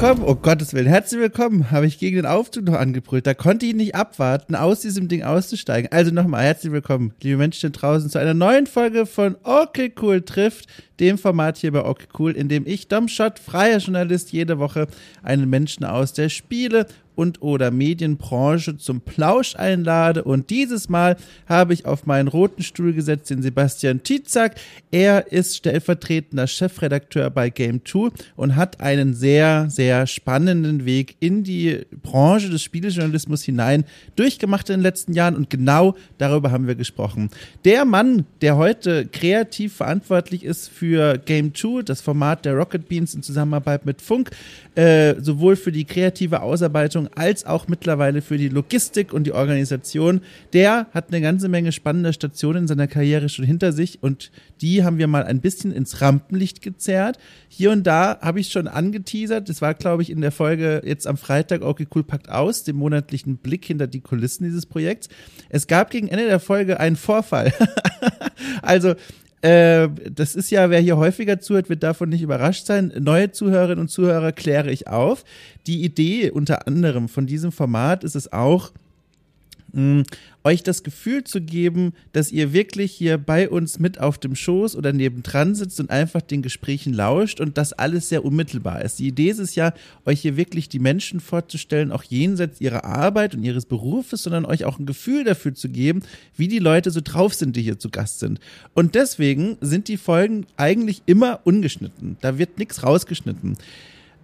willkommen, oh Gottes Willen, herzlich willkommen, habe ich gegen den Aufzug noch angebrüllt. Da konnte ich nicht abwarten, aus diesem Ding auszusteigen. Also nochmal, herzlich willkommen, liebe Menschen draußen, zu einer neuen Folge von Okay Cool trifft, dem Format hier bei Okay Cool, in dem ich, Dom Schott, freier Journalist, jede Woche einen Menschen aus der Spiele- und oder Medienbranche zum Plausch einlade. Und dieses Mal habe ich auf meinen roten Stuhl gesetzt den Sebastian Tietzak. Er ist stellvertretender Chefredakteur bei Game 2 und hat einen sehr, sehr spannenden Weg in die Branche des Spielejournalismus hinein durchgemacht in den letzten Jahren. Und genau darüber haben wir gesprochen. Der Mann, der heute kreativ verantwortlich ist für Game 2, das Format der Rocket Beans in Zusammenarbeit mit Funk, äh, sowohl für die kreative Ausarbeitung als auch mittlerweile für die Logistik und die Organisation. Der hat eine ganze Menge spannender Stationen in seiner Karriere schon hinter sich und die haben wir mal ein bisschen ins Rampenlicht gezerrt. Hier und da habe ich schon angeteasert. Das war, glaube ich, in der Folge jetzt am Freitag, okay, cool, packt aus, dem monatlichen Blick hinter die Kulissen dieses Projekts. Es gab gegen Ende der Folge einen Vorfall. also, äh, das ist ja, wer hier häufiger zuhört, wird davon nicht überrascht sein. Neue Zuhörerinnen und Zuhörer kläre ich auf. Die Idee unter anderem von diesem Format ist es auch, mh, euch das Gefühl zu geben, dass ihr wirklich hier bei uns mit auf dem Schoß oder nebendran sitzt und einfach den Gesprächen lauscht und das alles sehr unmittelbar ist. Die Idee ist es ja, euch hier wirklich die Menschen vorzustellen, auch jenseits ihrer Arbeit und ihres Berufes, sondern euch auch ein Gefühl dafür zu geben, wie die Leute so drauf sind, die hier zu Gast sind. Und deswegen sind die Folgen eigentlich immer ungeschnitten. Da wird nichts rausgeschnitten.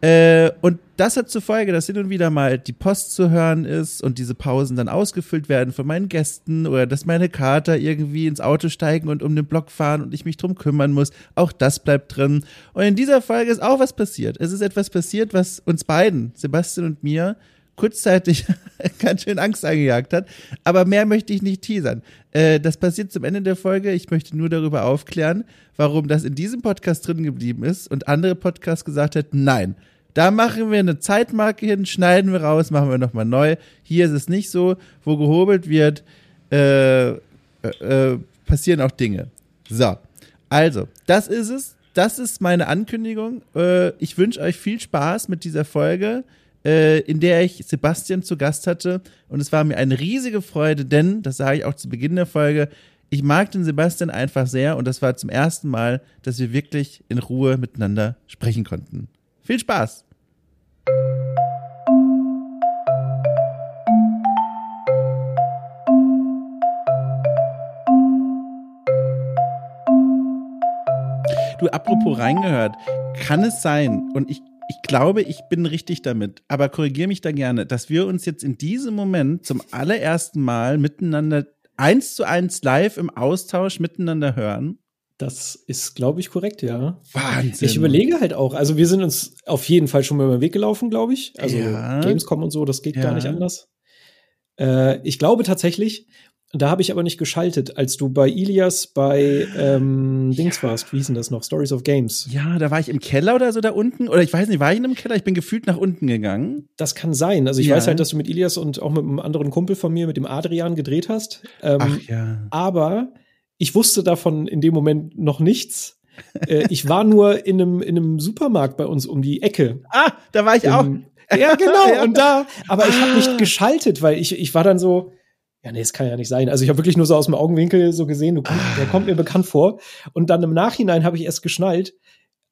Äh, und das hat zur Folge, dass hin und wieder mal die Post zu hören ist und diese Pausen dann ausgefüllt werden von meinen Gästen oder dass meine Kater irgendwie ins Auto steigen und um den Block fahren und ich mich drum kümmern muss. Auch das bleibt drin. Und in dieser Folge ist auch was passiert. Es ist etwas passiert, was uns beiden, Sebastian und mir, kurzzeitig ganz schön Angst eingejagt hat. Aber mehr möchte ich nicht teasern. Äh, das passiert zum Ende der Folge. Ich möchte nur darüber aufklären, warum das in diesem Podcast drin geblieben ist und andere Podcasts gesagt hätten, nein. Da machen wir eine Zeitmarke hin, schneiden wir raus, machen wir nochmal neu. Hier ist es nicht so, wo gehobelt wird, äh, äh, äh, passieren auch Dinge. So, also, das ist es. Das ist meine Ankündigung. Äh, ich wünsche euch viel Spaß mit dieser Folge äh, in der ich Sebastian zu Gast hatte. Und es war mir eine riesige Freude, denn, das sage ich auch zu Beginn der Folge, ich mag den Sebastian einfach sehr und das war zum ersten Mal, dass wir wirklich in Ruhe miteinander sprechen konnten. Viel Spaß! Du, apropos reingehört, kann es sein, und ich ich glaube, ich bin richtig damit, aber korrigiere mich da gerne, dass wir uns jetzt in diesem Moment zum allerersten Mal miteinander eins zu eins live im Austausch miteinander hören. Das ist, glaube ich, korrekt, ja. Wahnsinn. Ich überlege halt auch, also wir sind uns auf jeden Fall schon mal über den Weg gelaufen, glaube ich. Also Ja. Gamescom und so, das geht Ja. gar nicht anders. Äh, ich glaube tatsächlich, da habe ich aber nicht geschaltet, als du bei Ilias bei ähm, Dings warst, wie hieß denn das noch? Stories of Games. Ja, da war ich im Keller oder so da unten. Oder ich weiß nicht, war ich in einem Keller? Ich bin gefühlt nach unten gegangen. Das kann sein. Also ich Ja. weiß halt, dass du mit Ilias und auch mit einem anderen Kumpel von mir, mit dem Adrian, gedreht hast. Ähm, Ach ja. aber ich wusste davon in dem Moment noch nichts. äh, ich war nur in einem, in einem Supermarkt bei uns um die Ecke. Ah, da war ich auch. Im- ja, genau. Ja. Und da, aber ich habe Ah. nicht geschaltet, weil ich, ich war dann so, ja, nee, das kann ja nicht sein. Also ich habe wirklich nur so aus dem Augenwinkel so gesehen, du komm, Ah. der kommt mir bekannt vor. Und dann im Nachhinein habe ich erst geschnallt,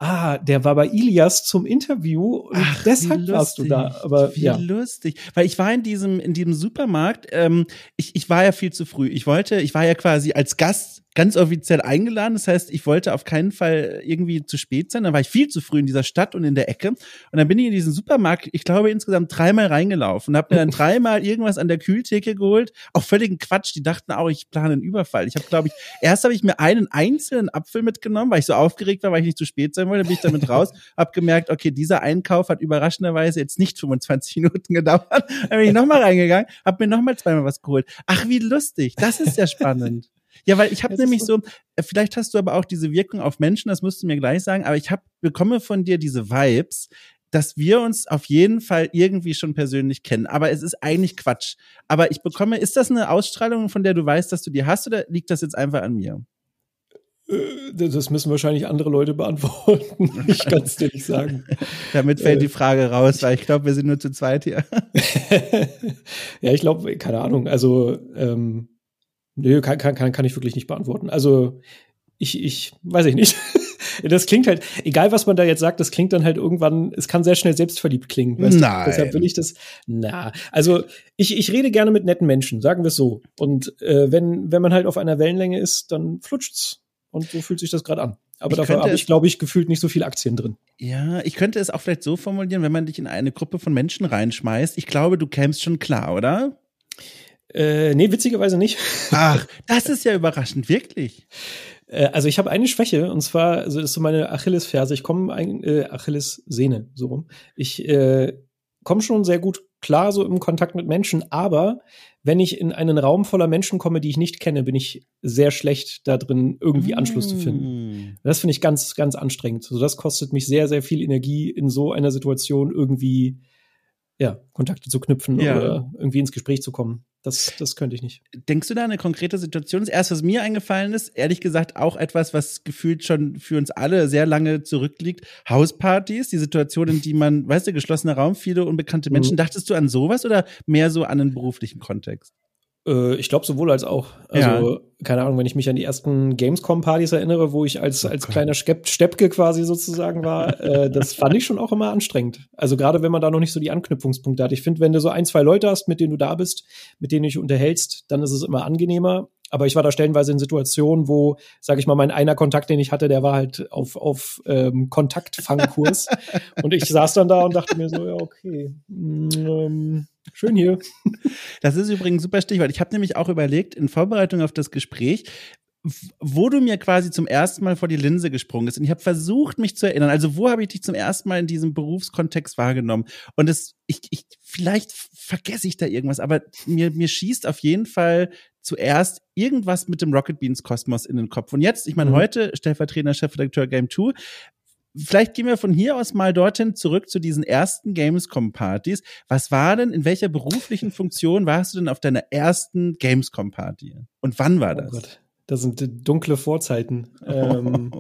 ah, der war bei Ilias zum Interview und Ach, deshalb warst du da. Aber wie ja. lustig. Weil ich war in diesem, in diesem Supermarkt, ähm, ich, ich war ja viel zu früh. Ich wollte, ich war ja quasi als Gast ganz offiziell eingeladen. Das heißt, ich wollte auf keinen Fall irgendwie zu spät sein. Dann war ich viel zu früh in dieser Stadt und in der Ecke. Und dann bin ich in diesen Supermarkt, ich glaube, insgesamt dreimal reingelaufen und habe mir dann dreimal irgendwas an der Kühltheke geholt. Auch völligen Quatsch. Die dachten auch, ich plane einen Überfall. Ich habe, glaube ich, erst habe ich mir einen einzelnen Apfel mitgenommen, weil ich so aufgeregt war, weil ich nicht zu spät sein wollte. Dann bin ich damit raus, habe gemerkt, okay, dieser Einkauf hat überraschenderweise jetzt nicht 25 Minuten gedauert. Dann bin ich nochmal reingegangen, habe mir nochmal zweimal was geholt. Ach, wie lustig. Das ist ja spannend. Ja, weil ich habe nämlich so- äh, vielleicht hast du aber auch diese Wirkung auf Menschen, das musst du mir gleich sagen, aber ich hab, bekomme von dir diese Vibes, dass wir uns auf jeden Fall irgendwie schon persönlich kennen. Aber es ist eigentlich Quatsch. Aber ich bekomme, ist das eine Ausstrahlung, von der du weißt, dass du die hast, oder liegt das jetzt einfach an mir? Äh, das müssen wahrscheinlich andere Leute beantworten. Ich kann es dir nicht sagen. Damit fällt die Frage raus, weil ich glaube, wir sind nur zu zweit hier. ja, ich glaube, keine Ahnung. Also, ähm, nö, kann, kann, kann ich wirklich nicht beantworten. Also, ich, ich weiß ich nicht. das klingt halt, egal was man da jetzt sagt, das klingt dann halt irgendwann, es kann sehr schnell selbstverliebt klingen. Weißt Nein. Du? Deshalb will ich das, na, also ich, ich rede gerne mit netten Menschen, sagen wir es so. Und äh, wenn, wenn man halt auf einer Wellenlänge ist, dann flutscht's. Und so fühlt sich das gerade an. Aber ich dafür habe ich, glaube ich, gefühlt nicht so viele Aktien drin. Ja, ich könnte es auch vielleicht so formulieren, wenn man dich in eine Gruppe von Menschen reinschmeißt. Ich glaube, du kämst schon klar, oder? Äh, nee, witzigerweise nicht. Ach, das ist ja überraschend, wirklich. Äh, also ich habe eine Schwäche und zwar, also das ist so meine Achillesferse. Ich komme äh, Achillessehne so rum. Ich äh, komme schon sehr gut klar so im Kontakt mit Menschen, aber wenn ich in einen Raum voller Menschen komme, die ich nicht kenne, bin ich sehr schlecht da drin, irgendwie Anschluss zu finden. Mm. Das finde ich ganz, ganz anstrengend. Also das kostet mich sehr, sehr viel Energie, in so einer Situation irgendwie ja, Kontakte zu knüpfen ja. oder irgendwie ins Gespräch zu kommen. Das, das könnte ich nicht. Denkst du da eine konkrete Situation? Das erste, was mir eingefallen ist, ehrlich gesagt auch etwas, was gefühlt schon für uns alle sehr lange zurückliegt. Hauspartys, die Situation, in die man, weißt du, geschlossener Raum, viele unbekannte Menschen. Mhm. Dachtest du an sowas oder mehr so an einen beruflichen Kontext? Äh, ich glaube sowohl als auch. Also, ja. keine Ahnung, wenn ich mich an die ersten Gamescom-Partys erinnere, wo ich als, oh als kleiner Steppke quasi sozusagen war, äh, das fand ich schon auch immer anstrengend. Also gerade wenn man da noch nicht so die Anknüpfungspunkte hat. Ich finde, wenn du so ein, zwei Leute hast, mit denen du da bist, mit denen du dich unterhältst, dann ist es immer angenehmer. Aber ich war da stellenweise in Situationen, wo, sage ich mal, mein einer Kontakt, den ich hatte, der war halt auf, auf ähm, Kontaktfangkurs. und ich saß dann da und dachte mir so, ja, okay, mm, ähm, schön hier. Das ist übrigens super Stichwort. Ich habe nämlich auch überlegt, in Vorbereitung auf das Gespräch, wo du mir quasi zum ersten Mal vor die Linse gesprungen bist. Und ich habe versucht, mich zu erinnern. Also, wo habe ich dich zum ersten Mal in diesem Berufskontext wahrgenommen? Und es, ich, ich, vielleicht vergesse ich da irgendwas, aber mir, mir schießt auf jeden Fall zuerst irgendwas mit dem Rocket Beans Kosmos in den Kopf. Und jetzt, ich meine, mhm. heute stellvertretender Chefredakteur Game 2, vielleicht gehen wir von hier aus mal dorthin zurück zu diesen ersten Gamescom-Partys. Was war denn, in welcher beruflichen Funktion warst du denn auf deiner ersten Gamescom-Party? Und wann war oh das? Oh Gott. Das sind dunkle Vorzeiten. ähm,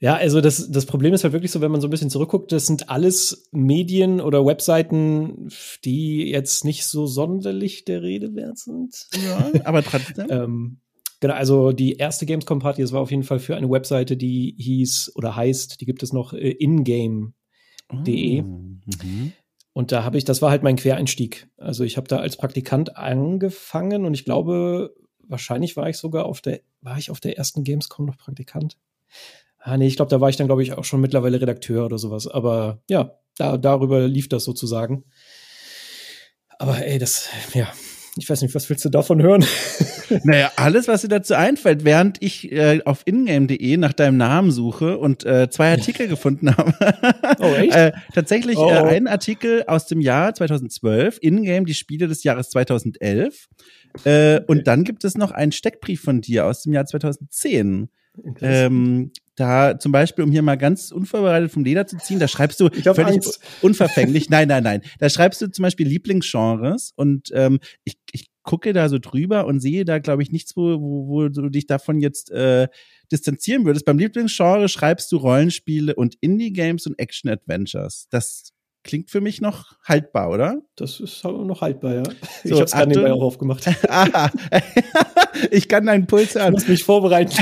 ja, also das, das Problem ist halt wirklich so, wenn man so ein bisschen zurückguckt, das sind alles Medien oder Webseiten, die jetzt nicht so sonderlich der Rede wert sind. Ja, aber trotzdem. ähm, genau, also die erste Gamescom Party, das war auf jeden Fall für eine Webseite, die hieß oder heißt, die gibt es noch äh, ingame.de. Oh, mhm. Und da habe ich, das war halt mein Quereinstieg. Also ich habe da als Praktikant angefangen und ich glaube, wahrscheinlich war ich sogar auf der, war ich auf der ersten Gamescom noch Praktikant? Ah, nee, ich glaube, da war ich dann, glaube ich, auch schon mittlerweile Redakteur oder sowas. Aber ja, da, darüber lief das sozusagen. Aber ey, das, ja, ich weiß nicht, was willst du davon hören? naja, alles, was dir dazu einfällt, während ich äh, auf ingame.de nach deinem Namen suche und äh, zwei Artikel gefunden habe. oh, echt? äh, tatsächlich oh. äh, ein Artikel aus dem Jahr 2012, Ingame, die Spiele des Jahres 2011. Äh, und dann gibt es noch einen Steckbrief von dir aus dem Jahr 2010. Ähm, da zum Beispiel, um hier mal ganz unvorbereitet vom Leder zu ziehen, da schreibst du völlig Angst. unverfänglich. nein, nein, nein. Da schreibst du zum Beispiel Lieblingsgenres und ähm, ich, ich gucke da so drüber und sehe da, glaube ich, nichts, wo, wo, wo du dich davon jetzt äh, distanzieren würdest. Beim Lieblingsgenre schreibst du Rollenspiele und Indie-Games und Action-Adventures. Das klingt für mich noch haltbar, oder? Das ist noch haltbar, ja. So, ich habe es gerade nebenbei auch aufgemacht. Aha. ich kann deinen Puls an. Ich muss mich vorbereiten.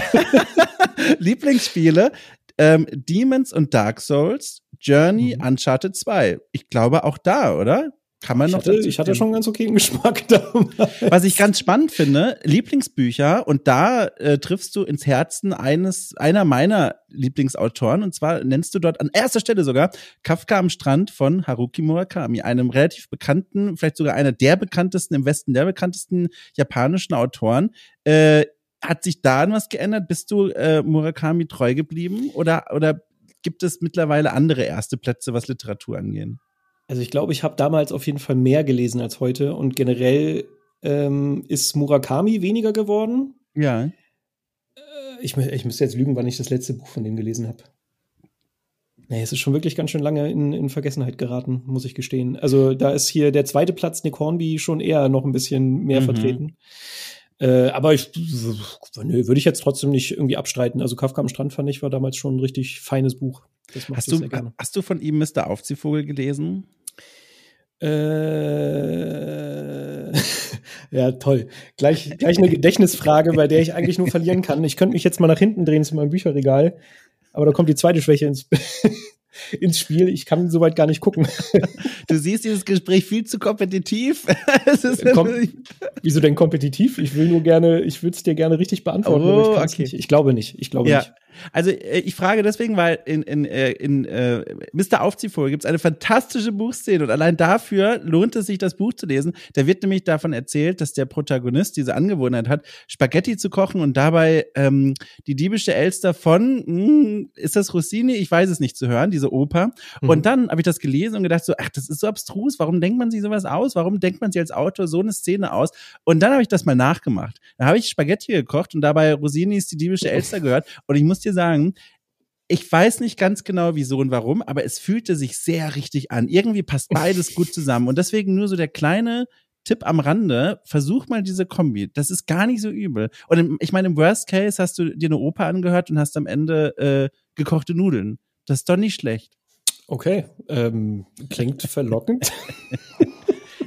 Lieblingsspiele, ähm, Demons und Dark Souls, Journey, mhm. Uncharted 2. Ich glaube auch da, oder? Kann man ich noch hatte, Ich hatte schon ganz okayen Geschmack damals. Was ich ganz spannend finde, Lieblingsbücher, und da äh, triffst du ins Herzen eines, einer meiner Lieblingsautoren, und zwar nennst du dort an erster Stelle sogar Kafka am Strand von Haruki Murakami, einem relativ bekannten, vielleicht sogar einer der bekanntesten, im Westen der bekanntesten japanischen Autoren. Äh, hat sich da was geändert? Bist du äh, Murakami treu geblieben oder, oder gibt es mittlerweile andere erste Plätze, was Literatur angeht? Also ich glaube, ich habe damals auf jeden Fall mehr gelesen als heute und generell ähm, ist Murakami weniger geworden. Ja. Äh, ich, ich müsste jetzt lügen, wann ich das letzte Buch von dem gelesen habe. Nee, es ist schon wirklich ganz schön lange in, in Vergessenheit geraten, muss ich gestehen. Also da ist hier der zweite Platz Nick Hornby schon eher noch ein bisschen mehr mhm. vertreten. Äh, aber ich nö, würde ich jetzt trotzdem nicht irgendwie abstreiten. Also Kafka am Strand fand ich war damals schon ein richtig feines Buch. hast, du, hast du von ihm Mr. Aufziehvogel gelesen? Äh, ja, toll. Gleich, gleich eine Gedächtnisfrage, bei der ich eigentlich nur verlieren kann. Ich könnte mich jetzt mal nach hinten drehen zu meinem Bücherregal, aber da kommt die zweite Schwäche ins, ins Spiel. Ich kann soweit gar nicht gucken. Du siehst dieses Gespräch viel zu kompetitiv. Kom Wieso denn kompetitiv? Ich will nur gerne, ich würde es dir gerne richtig beantworten. Oh, ich, okay. nicht. ich glaube nicht. Ich glaube ja. nicht. Also äh, ich frage deswegen, weil in, in, äh, in äh, Mr. Aufziehvogel gibt es eine fantastische Buchszene und allein dafür lohnt es sich, das Buch zu lesen. Da wird nämlich davon erzählt, dass der Protagonist diese Angewohnheit hat, Spaghetti zu kochen und dabei ähm, die diebische Elster von, mh, hm, ist das Rossini? Ich weiß es nicht zu hören, diese Oper. Mhm. Und dann habe ich das gelesen und gedacht so, ach, das ist so abstrus. Warum denkt man sich sowas aus? Warum denkt man sich als Autor so eine Szene aus? Und dann habe ich das mal nachgemacht. Da habe ich Spaghetti gekocht und dabei Rossinis die diebische Elster gehört und ich muss dir sagen, ich weiß nicht ganz genau wieso und warum, aber es fühlte sich sehr richtig an. Irgendwie passt beides gut zusammen. Und deswegen nur so der kleine Tipp am Rande, versuch mal diese Kombi. Das ist gar nicht so übel. Und ich meine, im Worst Case hast du dir eine Oper angehört und hast am Ende äh, gekochte Nudeln. Das ist doch nicht schlecht. Okay, ähm, klingt verlockend.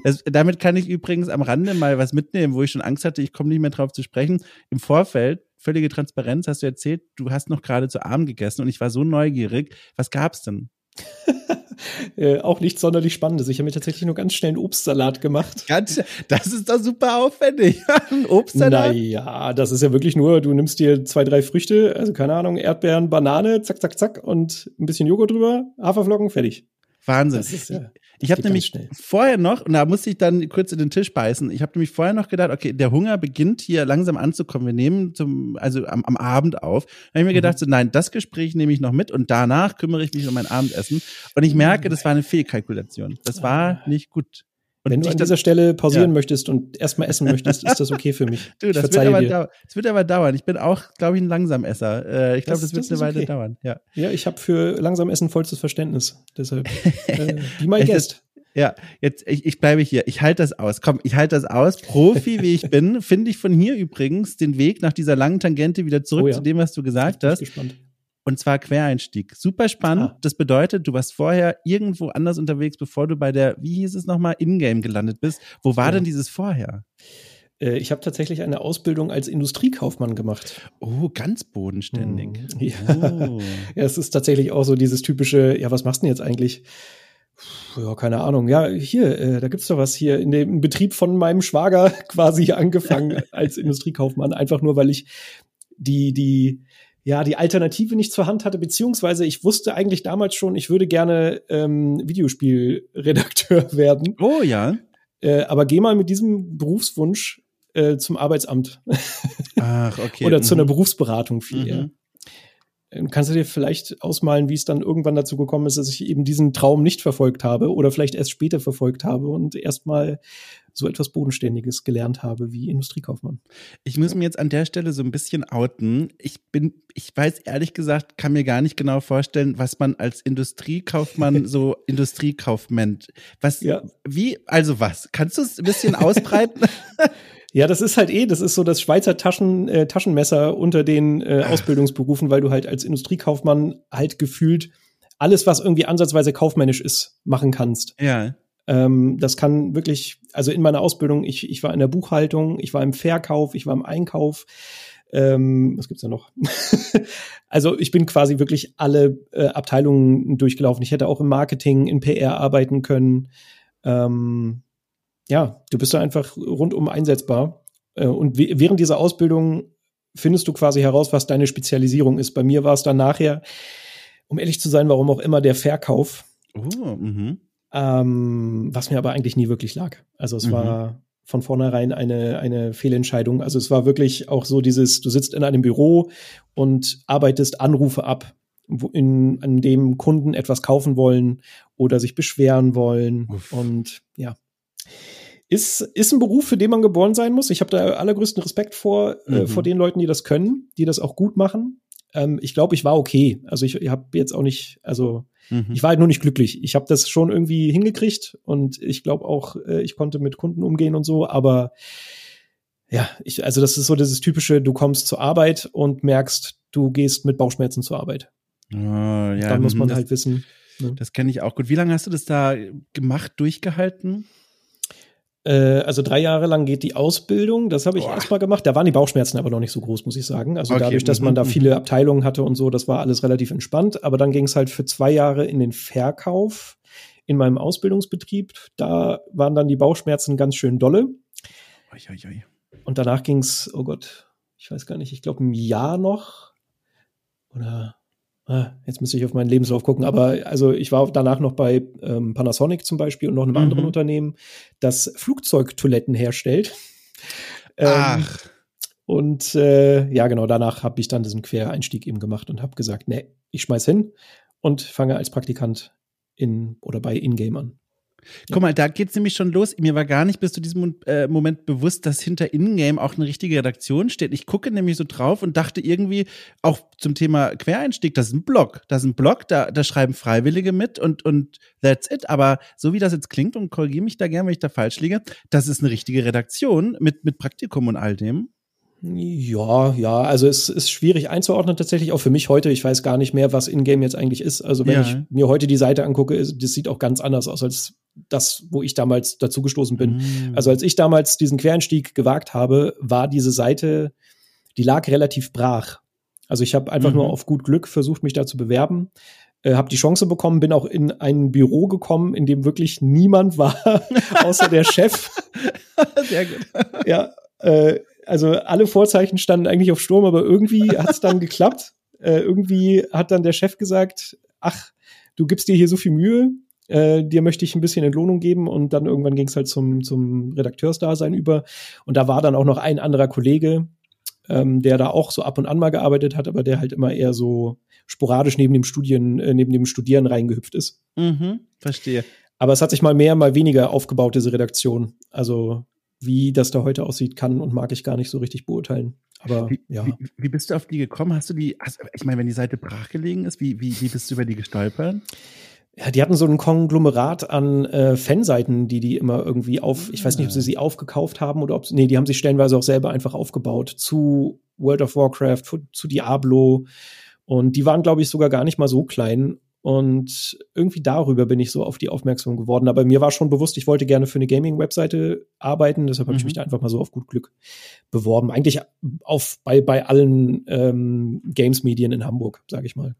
Das, damit kann ich übrigens am Rande mal was mitnehmen, wo ich schon Angst hatte, ich komme nicht mehr drauf zu sprechen. Im Vorfeld völlige Transparenz, hast du erzählt, du hast noch gerade zu Abend gegessen und ich war so neugierig. Was gab's denn? äh, auch nichts sonderlich Spannendes. Ich habe mir tatsächlich nur ganz schnell einen Obstsalat gemacht. Ganz, das ist doch super aufwendig. Ein Obstsalat? Naja, das ist ja wirklich nur, du nimmst dir zwei, drei Früchte, also keine Ahnung, Erdbeeren, Banane, zack, zack, zack und ein bisschen Joghurt drüber, Haferflocken, fertig. Wahnsinn. Ja, ich habe nämlich vorher noch, und da musste ich dann kurz in den Tisch beißen, ich habe nämlich vorher noch gedacht, okay, der Hunger beginnt hier langsam anzukommen. Wir nehmen zum, also am, am Abend auf. Da habe ich mir mhm. gedacht, so nein, das Gespräch nehme ich noch mit und danach kümmere ich mich um mein Abendessen. Und ich merke, das war eine Fehlkalkulation. Das war ah. nicht gut. Und Wenn du an dieser Stelle pausieren ja. möchtest und erstmal essen möchtest, ist das okay für mich. du, das wird, aber dir. das wird aber dauern. Ich bin auch, glaube ich, ein Langsamesser. Äh, ich glaube, das, das, wird das eine Weile okay. dauern. Ja, ja ich habe für langsam Essen vollstes Verständnis. Deshalb, äh, be my guest. Ja, jetzt, ich, ich bleibe hier. Ich halte das aus. Komm, ich halte das aus. Profi, wie ich bin, finde ich von hier übrigens den Weg nach dieser langen Tangente wieder zurück oh ja. zu dem, was du gesagt hast. Gespannt. Und zwar Quereinstieg. Super spannend. Ah. Das bedeutet, du warst vorher irgendwo anders unterwegs, bevor du bei der, wie hieß es nochmal, Ingame gelandet bist. Wo war ja. denn dieses vorher? Äh, ich habe tatsächlich eine Ausbildung als Industriekaufmann gemacht. Oh, ganz bodenständig. Hm, ja. Oh. ja, es ist tatsächlich auch so dieses typische, ja, was machst du denn jetzt eigentlich? Ja, keine Ahnung. Ja, hier, äh, da gibt's doch was hier in dem Betrieb von meinem Schwager quasi angefangen als Industriekaufmann, einfach nur, weil ich die, die, ja, die Alternative nicht zur Hand hatte, beziehungsweise ich wusste eigentlich damals schon, ich würde gerne ähm, Videospielredakteur werden. Oh ja. Äh, aber geh mal mit diesem Berufswunsch äh, zum Arbeitsamt. Ach, okay. Oder mhm. zu einer mhm. Berufsberatung viel. Mhm. Äh, kannst du dir vielleicht ausmalen, wie es dann irgendwann dazu gekommen ist, dass ich eben diesen Traum nicht verfolgt habe oder vielleicht erst später verfolgt habe und erstmal so etwas Bodenständiges gelernt habe wie Industriekaufmann. Ich muss mir jetzt an der Stelle so ein bisschen outen. Ich bin, ich weiß ehrlich gesagt, kann mir gar nicht genau vorstellen, was man als Industriekaufmann so Industriekaufmann, was, ja. wie, also was? Kannst du es ein bisschen ausbreiten? Ja, das ist halt eh, das ist so das Schweizer Taschen, äh, Taschenmesser unter den äh, Ausbildungsberufen, weil du halt als Industriekaufmann halt gefühlt alles, was irgendwie ansatzweise kaufmännisch ist, machen kannst. Ja. Ähm, das kann wirklich, also in meiner Ausbildung, ich, ich war in der Buchhaltung, ich war im Verkauf, ich war im Einkauf. Ähm, was gibt's da noch? also ich bin quasi wirklich alle äh, Abteilungen durchgelaufen. Ich hätte auch im Marketing, in PR arbeiten können. Ähm, ja, du bist da einfach rundum einsetzbar. Äh, und während dieser Ausbildung findest du quasi heraus, was deine Spezialisierung ist. Bei mir war es dann nachher, um ehrlich zu sein, warum auch immer, der Verkauf. Oh, mhm. ähm, was mir aber eigentlich nie wirklich lag. Also es mhm. war von vornherein eine, eine Fehlentscheidung. Also es war wirklich auch so dieses, du sitzt in einem Büro und arbeitest Anrufe ab, in, an dem Kunden etwas kaufen wollen oder sich beschweren wollen. Uff. Und ja, ist, ist ein Beruf, für den man geboren sein muss. Ich habe da allergrößten Respekt vor, äh, mhm. äh, vor den Leuten, die das können, die das auch gut machen. Ähm, ich glaube, ich war okay. Also ich, ich habe jetzt auch nicht, also mhm. ich war halt nur nicht glücklich. Ich habe das schon irgendwie hingekriegt und ich glaube auch, äh, ich konnte mit Kunden umgehen und so, aber ja, ich, also das ist so dieses typische, du kommst zur Arbeit und merkst, du gehst mit Bauchschmerzen zur Arbeit. Oh, ja, Dann muss man das, halt wissen. Ne? Das kenne ich auch gut. Wie lange hast du das da gemacht, durchgehalten? Äh, also drei Jahre lang geht die Ausbildung. Das habe ich erstmal gemacht. Da waren die Bauchschmerzen aber noch nicht so groß, muss ich sagen. Also Okay, dadurch, dass man mhm, da mhm. viele Abteilungen hatte und so, das war alles relativ entspannt. Aber dann ging es halt für zwei Jahre in den Verkauf in meinem Ausbildungsbetrieb. Da waren dann die Bauchschmerzen ganz schön dolle. Ui, ui, ui. Und danach ging es, oh Gott, ich weiß gar nicht, ich glaube ein Jahr noch. Oder jetzt müsste ich auf meinen Lebenslauf gucken, aber also ich war danach noch bei ähm, Panasonic zum Beispiel und noch einem Mhm. anderen Unternehmen, das Flugzeugtoiletten herstellt. Ähm, Ach, Und äh, ja, genau, danach habe ich dann diesen Quereinstieg eben gemacht und habe gesagt, nee, ich schmeiß hin und fange als Praktikant in oder bei Ingame an. Guck mal, da geht's nämlich schon los. Mir war gar nicht bis zu diesem äh, Moment bewusst, dass hinter Ingame auch eine richtige Redaktion steht. Ich gucke nämlich so drauf und dachte irgendwie auch zum Thema Quereinstieg, das ist ein Blog. Das ist ein Blog, da, da schreiben Freiwillige mit und, und that's it. Aber so wie das jetzt klingt, und korrigiere mich da gern, wenn ich da falsch liege, das ist eine richtige Redaktion mit, mit Praktikum und all dem. Ja, ja, also es ist schwierig einzuordnen tatsächlich, auch für mich heute. Ich weiß gar nicht mehr, was Ingame jetzt eigentlich ist. Also wenn Ja. ich mir heute die Seite angucke, das sieht auch ganz anders aus als das, wo ich damals dazugestoßen bin. Mhm. Also als ich damals diesen Quereinstieg gewagt habe, war diese Seite, die lag relativ brach. Also ich habe einfach Mhm. nur auf gut Glück versucht, mich da zu bewerben, äh, habe die Chance bekommen, bin auch in ein Büro gekommen, in dem wirklich niemand war, außer der Chef. Sehr gut. Ja, äh, also alle Vorzeichen standen eigentlich auf Sturm, aber irgendwie hat es dann geklappt. Äh, irgendwie hat dann der Chef gesagt, ach, du gibst dir hier so viel Mühe, äh, dir möchte ich ein bisschen Entlohnung geben und dann irgendwann ging es halt zum, zum Redakteursdasein über. Und da war dann auch noch ein anderer Kollege, ähm, der da auch so ab und an mal gearbeitet hat, aber der halt immer eher so sporadisch neben dem Studien, äh, neben dem Studieren reingehüpft ist. Mhm, verstehe. Aber es hat sich mal mehr, mal weniger aufgebaut, diese Redaktion. Also wie das da heute aussieht, kann und mag ich gar nicht so richtig beurteilen. Aber Wie, ja. wie, wie bist du auf die gekommen? Hast du die, hast, ich meine, wenn die Seite brachgelegen ist, wie, wie, wie bist du über die gestolpert? Ja, die hatten so ein Konglomerat an äh, Fanseiten, die die immer irgendwie auf, ich weiß nicht, ob sie sie aufgekauft haben oder ob sie, nee, die haben sich stellenweise auch selber einfach aufgebaut zu World of Warcraft, zu, Diablo. Und die waren, glaube ich, sogar gar nicht mal so klein. Und irgendwie darüber bin ich so auf die aufmerksam geworden. Aber mir war schon bewusst, ich wollte gerne für eine Gaming-Webseite arbeiten. Deshalb habe ich Mhm. mich da einfach mal so auf gut Glück beworben. Eigentlich auf bei, bei allen ähm, Games-Medien in Hamburg, sage ich mal.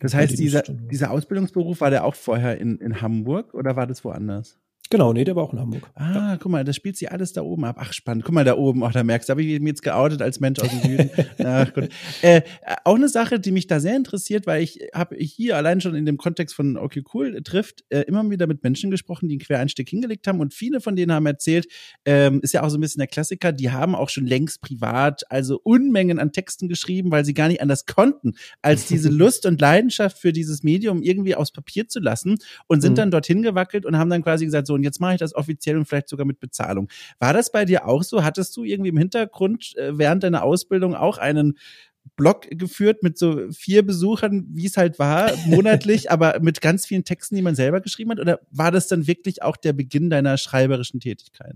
Das heißt, die dieser, dieser Ausbildungsberuf, war der auch vorher in, in Hamburg oder war das woanders? Genau, nee, der war auch in Hamburg. Ah, guck mal, das spielt sich alles da oben ab. Ach, spannend. Guck mal, da oben, ach, da merkst du, habe ich mich jetzt geoutet als Mensch aus dem Süden. Ach gut. Äh, auch eine Sache, die mich da sehr interessiert, weil ich habe hier allein schon in dem Kontext von Okay Cool trifft, äh, immer wieder mit Menschen gesprochen, die einen Quereinstieg hingelegt haben und viele von denen haben erzählt, ähm, ist ja auch so ein bisschen der Klassiker, die haben auch schon längst privat, also Unmengen an Texten geschrieben, weil sie gar nicht anders konnten, als diese Lust und Leidenschaft für dieses Medium irgendwie aufs Papier zu lassen und sind Mhm. dann dorthin gewackelt und haben dann quasi gesagt, so, und jetzt mache ich das offiziell und vielleicht sogar mit Bezahlung. War das bei dir auch so? Hattest du irgendwie im Hintergrund äh, während deiner Ausbildung auch einen Blog geführt mit so vier Besuchern, wie es halt war, monatlich, aber mit ganz vielen Texten, die man selber geschrieben hat? Oder war das dann wirklich auch der Beginn deiner schreiberischen Tätigkeit?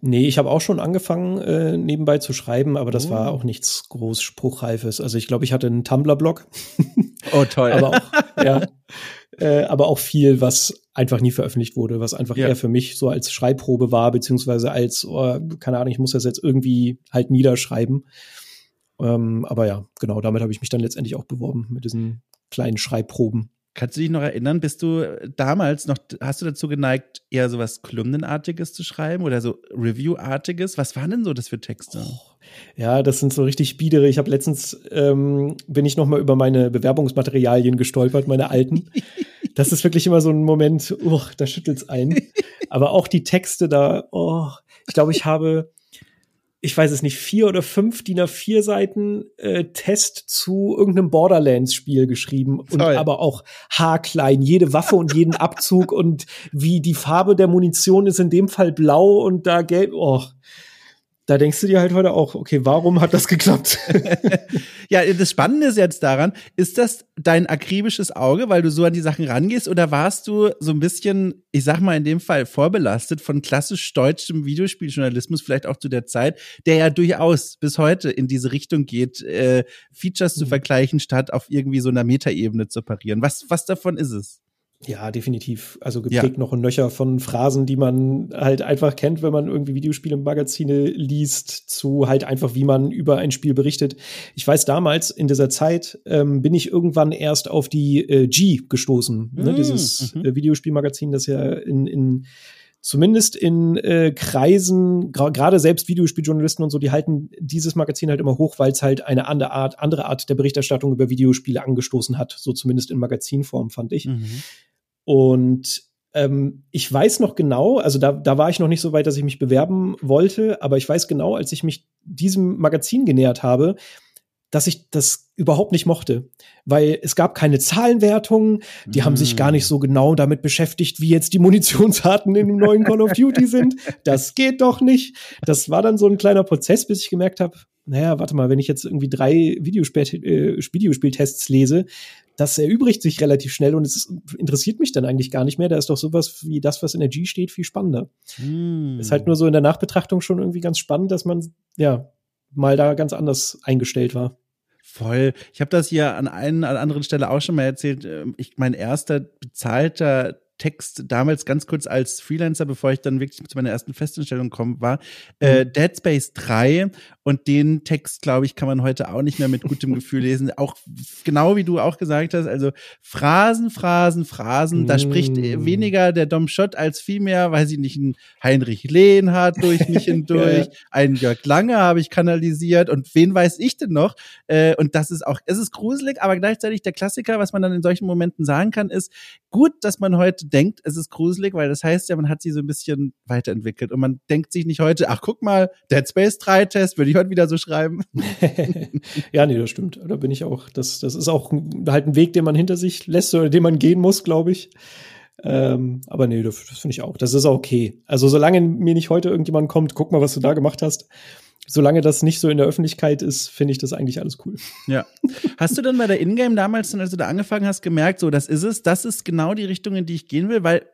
Nee, ich habe auch schon angefangen, äh, nebenbei zu schreiben, aber das Oh. war auch nichts groß Spruchreifes. Also ich glaube, ich hatte einen Tumblr-Blog, Oh, toll. aber auch, ja, äh, aber auch viel, was einfach nie veröffentlicht wurde, was einfach Ja. eher für mich so als Schreibprobe war, beziehungsweise als, oh, keine Ahnung, ich muss das jetzt irgendwie halt niederschreiben. Ähm, aber ja, genau, damit habe ich mich dann letztendlich auch beworben, mit diesen kleinen Schreibproben. Kannst du dich noch erinnern, bist du damals noch, hast du dazu geneigt, eher so was Kolumnenartiges zu schreiben oder so Review-artiges? Was waren denn so das für Texte? Ja, das sind so richtig biedere. Ich habe letztens ähm, bin ich noch mal über meine Bewerbungsmaterialien gestolpert, meine alten. Das ist wirklich immer so ein Moment, oh, da schüttelt's ein. Aber auch die Texte da, oh, ich glaube, ich habe, ich weiß es nicht, vier oder fünf DIN A4 Seiten äh, Test zu irgendeinem Borderlands-Spiel geschrieben und Toll. aber auch haarklein, jede Waffe und jeden Abzug und wie die Farbe der Munition ist in dem Fall blau und da gelb. Oh, da denkst du dir halt heute auch, okay, warum hat das geklappt? ja, das Spannende ist jetzt daran, ist das dein akribisches Auge, weil du so an die Sachen rangehst, oder warst du so ein bisschen, ich sag mal in dem Fall, vorbelastet von klassisch deutschem Videospieljournalismus, vielleicht auch zu der Zeit, der ja durchaus bis heute in diese Richtung geht, äh, Features mhm. zu vergleichen, statt auf irgendwie so einer Metaebene zu parieren. Was, was davon ist es? Ja, definitiv. Also geprägt ja. noch ein Nöcher von Phrasen, die man halt einfach kennt, wenn man irgendwie Videospiele und Magazine liest, zu halt einfach, wie man über ein Spiel berichtet. Ich weiß, damals in dieser Zeit ähm, bin ich irgendwann erst auf die äh, G gestoßen, ne? mm, dieses mhm. äh, Videospielmagazin, das ja in, in zumindest in äh, Kreisen, gerade selbst Videospieljournalisten und so, die halten dieses Magazin halt immer hoch, weil es halt eine andere Art, andere Art der Berichterstattung über Videospiele angestoßen hat, so zumindest in Magazinform, fand ich. Mhm. Und ähm, ich weiß noch genau, also da, da war ich noch nicht so weit, dass ich mich bewerben wollte, aber ich weiß genau, als ich mich diesem Magazin genähert habe, dass ich das überhaupt nicht mochte, weil es gab keine Zahlenwertungen, die mm. haben sich gar nicht so genau damit beschäftigt, wie jetzt die Munitionsarten in dem neuen Call of Duty sind. Das geht doch nicht. Das war dann so ein kleiner Prozess, bis ich gemerkt habe, naja, warte mal, wenn ich jetzt irgendwie drei äh, Videospieltests lese, das erübrigt sich relativ schnell und es interessiert mich dann eigentlich gar nicht mehr. Da ist doch sowas wie das, was in der G steht, viel spannender. Mm. Ist halt nur so in der Nachbetrachtung schon irgendwie ganz spannend, dass man ja mal da ganz anders eingestellt war. Voll. Ich habe das hier an einer an anderen Stelle auch schon mal erzählt. Ähm, ich mein erster bezahlter Text damals ganz kurz als Freelancer, bevor ich dann wirklich zu meiner ersten Festanstellung komme, war äh, mhm. Dead Space 3 und den Text, glaube ich, kann man heute auch nicht mehr mit gutem Gefühl lesen. Auch genau wie du auch gesagt hast, also Phrasen, Phrasen, Phrasen, mm. da spricht äh, mm. weniger der Dom Schott als vielmehr, weil sie nicht einen Heinrich Lehnhardt durch mich hindurch, ja. einen Jörg Lange habe ich kanalisiert und wen weiß ich denn noch? Äh, und das ist auch, es ist gruselig, aber gleichzeitig der Klassiker, was man dann in solchen Momenten sagen kann, ist gut, dass man heute denkt, es ist gruselig, weil das heißt ja, man hat sie so ein bisschen weiterentwickelt und man denkt sich nicht heute, ach guck mal, Dead Space 3 Test würde ich heute wieder so schreiben. ja, nee, das stimmt. Da bin ich auch. Das, das ist auch halt ein Weg, den man hinter sich lässt oder den man gehen muss, glaube ich. Ähm, aber nee, das, das finde ich auch. Das ist auch okay. Also solange mir nicht heute irgendjemand kommt, guck mal, was du da gemacht hast, solange das nicht so in der Öffentlichkeit ist, finde ich das eigentlich alles cool. Ja. Hast du dann bei der Ingame damals, als du da angefangen hast, gemerkt, so, das ist es, das ist genau die Richtung, in die ich gehen will? Weil,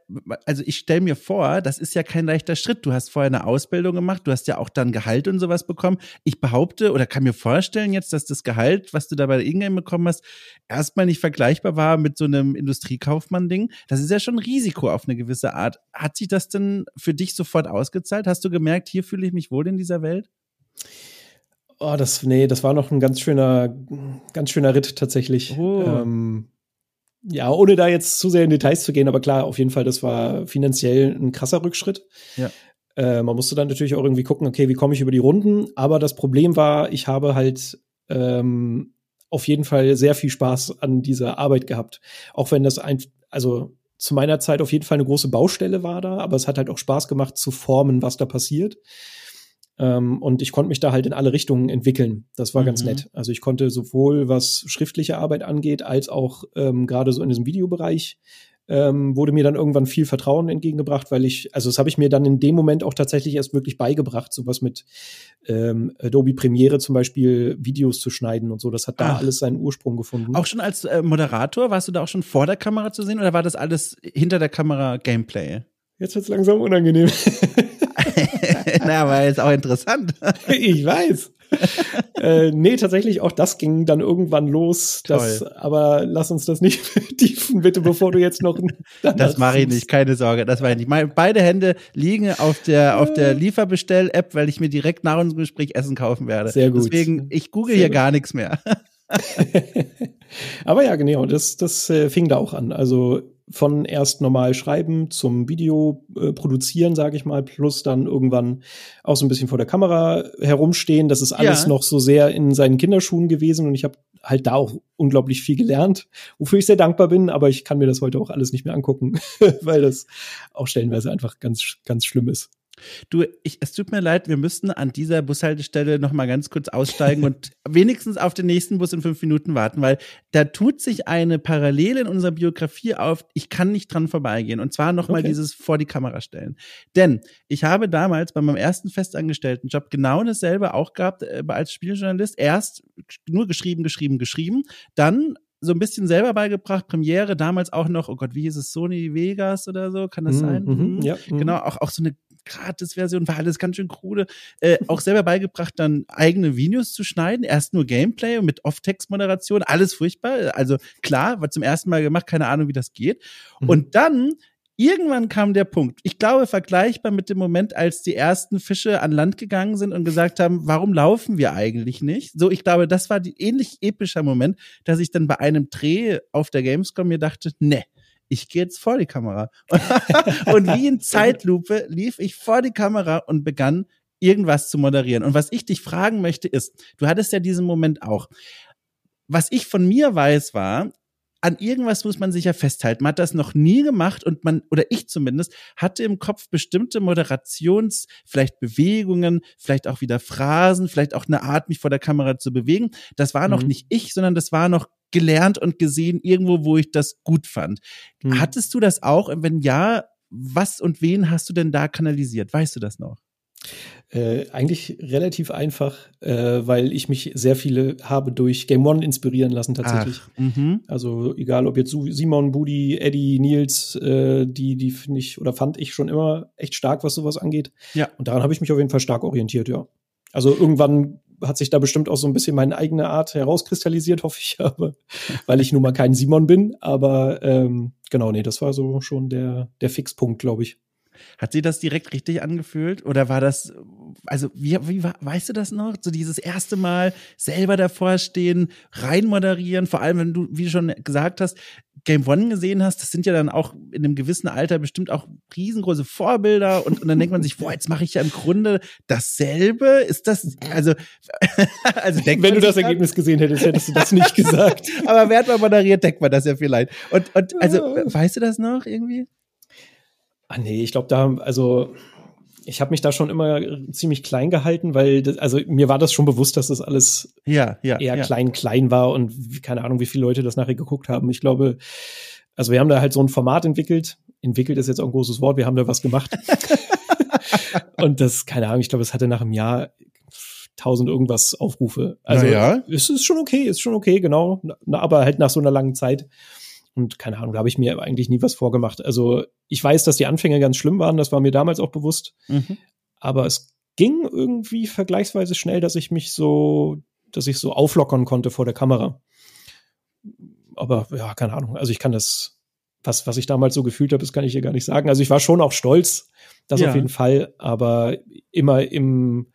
also ich stelle mir vor, das ist ja kein leichter Schritt. Du hast vorher eine Ausbildung gemacht, du hast ja auch dann Gehalt und sowas bekommen. Ich behaupte oder kann mir vorstellen jetzt, dass das Gehalt, was du da bei der Ingame bekommen hast, erstmal nicht vergleichbar war mit so einem Industriekaufmann-Ding. Das ist ja schon ein Risiko auf eine gewisse Art. Hat sich das denn für dich sofort ausgezahlt? Hast du gemerkt, hier fühle ich mich wohl in dieser Welt? Oh, das, nee, das war noch ein ganz schöner, ganz schöner Ritt tatsächlich. Oh. Ähm, ja, ohne da jetzt zu sehr in Details zu gehen, aber klar, auf jeden Fall, das war finanziell ein krasser Rückschritt. Ja. Äh, man musste dann natürlich auch irgendwie gucken, okay, wie komme ich über die Runden? Aber das Problem war, ich habe halt ähm, auf jeden Fall sehr viel Spaß an dieser Arbeit gehabt. Auch wenn das ein, also zu meiner Zeit auf jeden Fall eine große Baustelle war da, aber es hat halt auch Spaß gemacht zu formen, was da passiert. Ähm, und ich konnte mich da halt in alle Richtungen entwickeln. Das war mhm. ganz nett. Also ich konnte sowohl was schriftliche Arbeit angeht, als auch ähm, gerade so in diesem Videobereich ähm, wurde mir dann irgendwann viel Vertrauen entgegengebracht, weil ich, also das habe ich mir dann in dem Moment auch tatsächlich erst wirklich beigebracht, sowas mit ähm, Adobe Premiere zum Beispiel Videos zu schneiden und so. Das hat da Ach. alles seinen Ursprung gefunden. Auch schon als äh, Moderator, warst du da auch schon vor der Kamera zu sehen oder war das alles hinter der Kamera Gameplay? Jetzt wird's langsam unangenehm. naja, aber ist auch interessant. ich weiß. äh, nee, tatsächlich, auch das ging dann irgendwann los. Das, aber lass uns das nicht vertiefen, bitte, bevor du jetzt noch. Das mache ich nicht, keine Sorge. Das war ich nicht. Meine, beide Hände liegen auf der, auf der Lieferbestell-App, weil ich mir direkt nach unserem Gespräch Essen kaufen werde. Sehr gut. Deswegen, ich google Sehr hier gut. gar nichts mehr. aber ja, genau, das, das äh, fing da auch an. Also von erst normal schreiben zum Video äh, produzieren, sage ich mal, plus dann irgendwann auch so ein bisschen vor der Kamera herumstehen. Das ist alles ja. noch so sehr in seinen Kinderschuhen gewesen und ich habe halt da auch unglaublich viel gelernt, wofür ich sehr dankbar bin, aber ich kann mir das heute auch alles nicht mehr angucken, weil das auch stellenweise einfach ganz, ganz schlimm ist. Du, ich, es tut mir leid, wir müssten an dieser Bushaltestelle noch mal ganz kurz aussteigen und wenigstens auf den nächsten Bus in fünf Minuten warten, weil da tut sich eine Parallele in unserer Biografie auf. Ich kann nicht dran vorbeigehen. Und zwar noch mal okay. dieses vor die Kamera stellen. Denn ich habe damals bei meinem ersten Festangestelltenjob genau dasselbe auch gehabt äh, als Spieljournalist. Erst nur geschrieben, geschrieben, geschrieben, dann so ein bisschen selber beigebracht. Premiere damals auch noch, oh Gott, wie hieß es, Sony Vegas oder so, kann das mm, sein? Mhm, ja, mm. Genau, auch, auch so eine Gratis-Version, war alles ganz schön krude. Äh, auch selber beigebracht, dann eigene Videos zu schneiden. Erst nur Gameplay und mit Off-Text-Moderation, alles furchtbar. Also klar, war zum ersten Mal gemacht, keine Ahnung, wie das geht. Mhm. Und dann irgendwann kam der Punkt, ich glaube vergleichbar mit dem Moment, als die ersten Fische an Land gegangen sind und gesagt haben, warum laufen wir eigentlich nicht? So, ich glaube, das war die ähnlich epischer Moment, dass ich dann bei einem Dreh auf der Gamescom mir dachte, ne, ich gehe jetzt vor die Kamera. und wie in Zeitlupe lief ich vor die Kamera und begann irgendwas zu moderieren. Und was ich dich fragen möchte ist, du hattest ja diesen Moment auch. Was ich von mir weiß war, an irgendwas muss man sich ja festhalten. Man hat das noch nie gemacht und man, oder ich zumindest, hatte im Kopf bestimmte Moderations, vielleicht Bewegungen, vielleicht auch wieder Phrasen, vielleicht auch eine Art, mich vor der Kamera zu bewegen. Das war noch mhm. nicht ich, sondern das war noch gelernt und gesehen irgendwo, wo ich das gut fand. Mhm. Hattest du das auch? Wenn ja, was und wen hast du denn da kanalisiert? Weißt du das noch? Äh, eigentlich relativ einfach, äh, weil ich mich sehr viele habe durch Game One inspirieren lassen tatsächlich. Ach, mhm. also egal ob jetzt Simon, Budi, Eddie, Nils, äh, die, die finde ich oder fand ich schon immer echt stark, was sowas angeht. Ja. Und daran habe ich mich auf jeden Fall stark orientiert, ja. Also irgendwann hat sich da bestimmt auch so ein bisschen meine eigene Art herauskristallisiert, hoffe ich, aber weil ich nun mal kein Simon bin. Aber ähm, genau, nee, das war so schon der, der Fixpunkt, glaube ich. Hat sie das direkt richtig angefühlt? Oder war das, also wie, wie weißt du das noch? So dieses erste Mal selber davor stehen, rein moderieren, vor allem wenn du, wie du schon gesagt hast, Game One gesehen hast, das sind ja dann auch in einem gewissen Alter bestimmt auch riesengroße Vorbilder und, und dann denkt man sich, boah, jetzt mache ich ja im Grunde dasselbe. Ist das, also, also denkt Wenn du das Ergebnis gesehen hättest, hättest du das nicht gesagt. Aber wer hat mal moderiert, denkt man das ja vielleicht. Und, und also, weißt du das noch irgendwie? Ah, nee, ich glaube, da, also ich habe mich da schon immer ziemlich klein gehalten, weil das, also mir war das schon bewusst, dass das alles ja, ja, eher ja. klein klein war und keine Ahnung, wie viele Leute das nachher geguckt haben. Ich glaube, also wir haben da halt so ein Format entwickelt. Entwickelt ist jetzt auch ein großes Wort. Wir haben da was gemacht. und das, keine Ahnung, ich glaube, es hatte nach einem Jahr tausend irgendwas Aufrufe. Also ja. es ist schon okay, ist schon okay, genau. Aber halt nach so einer langen Zeit. Und keine Ahnung, da habe ich mir eigentlich nie was vorgemacht. Also ich weiß, dass die Anfänge ganz schlimm waren, das war mir damals auch bewusst. Mhm. Aber es ging irgendwie vergleichsweise schnell, dass ich mich so, dass ich so auflockern konnte vor der Kamera. Aber ja, keine Ahnung. Also ich kann das, was, was ich damals so gefühlt habe, das kann ich hier gar nicht sagen. Also ich war schon auch stolz, das ja. auf jeden Fall, aber immer im,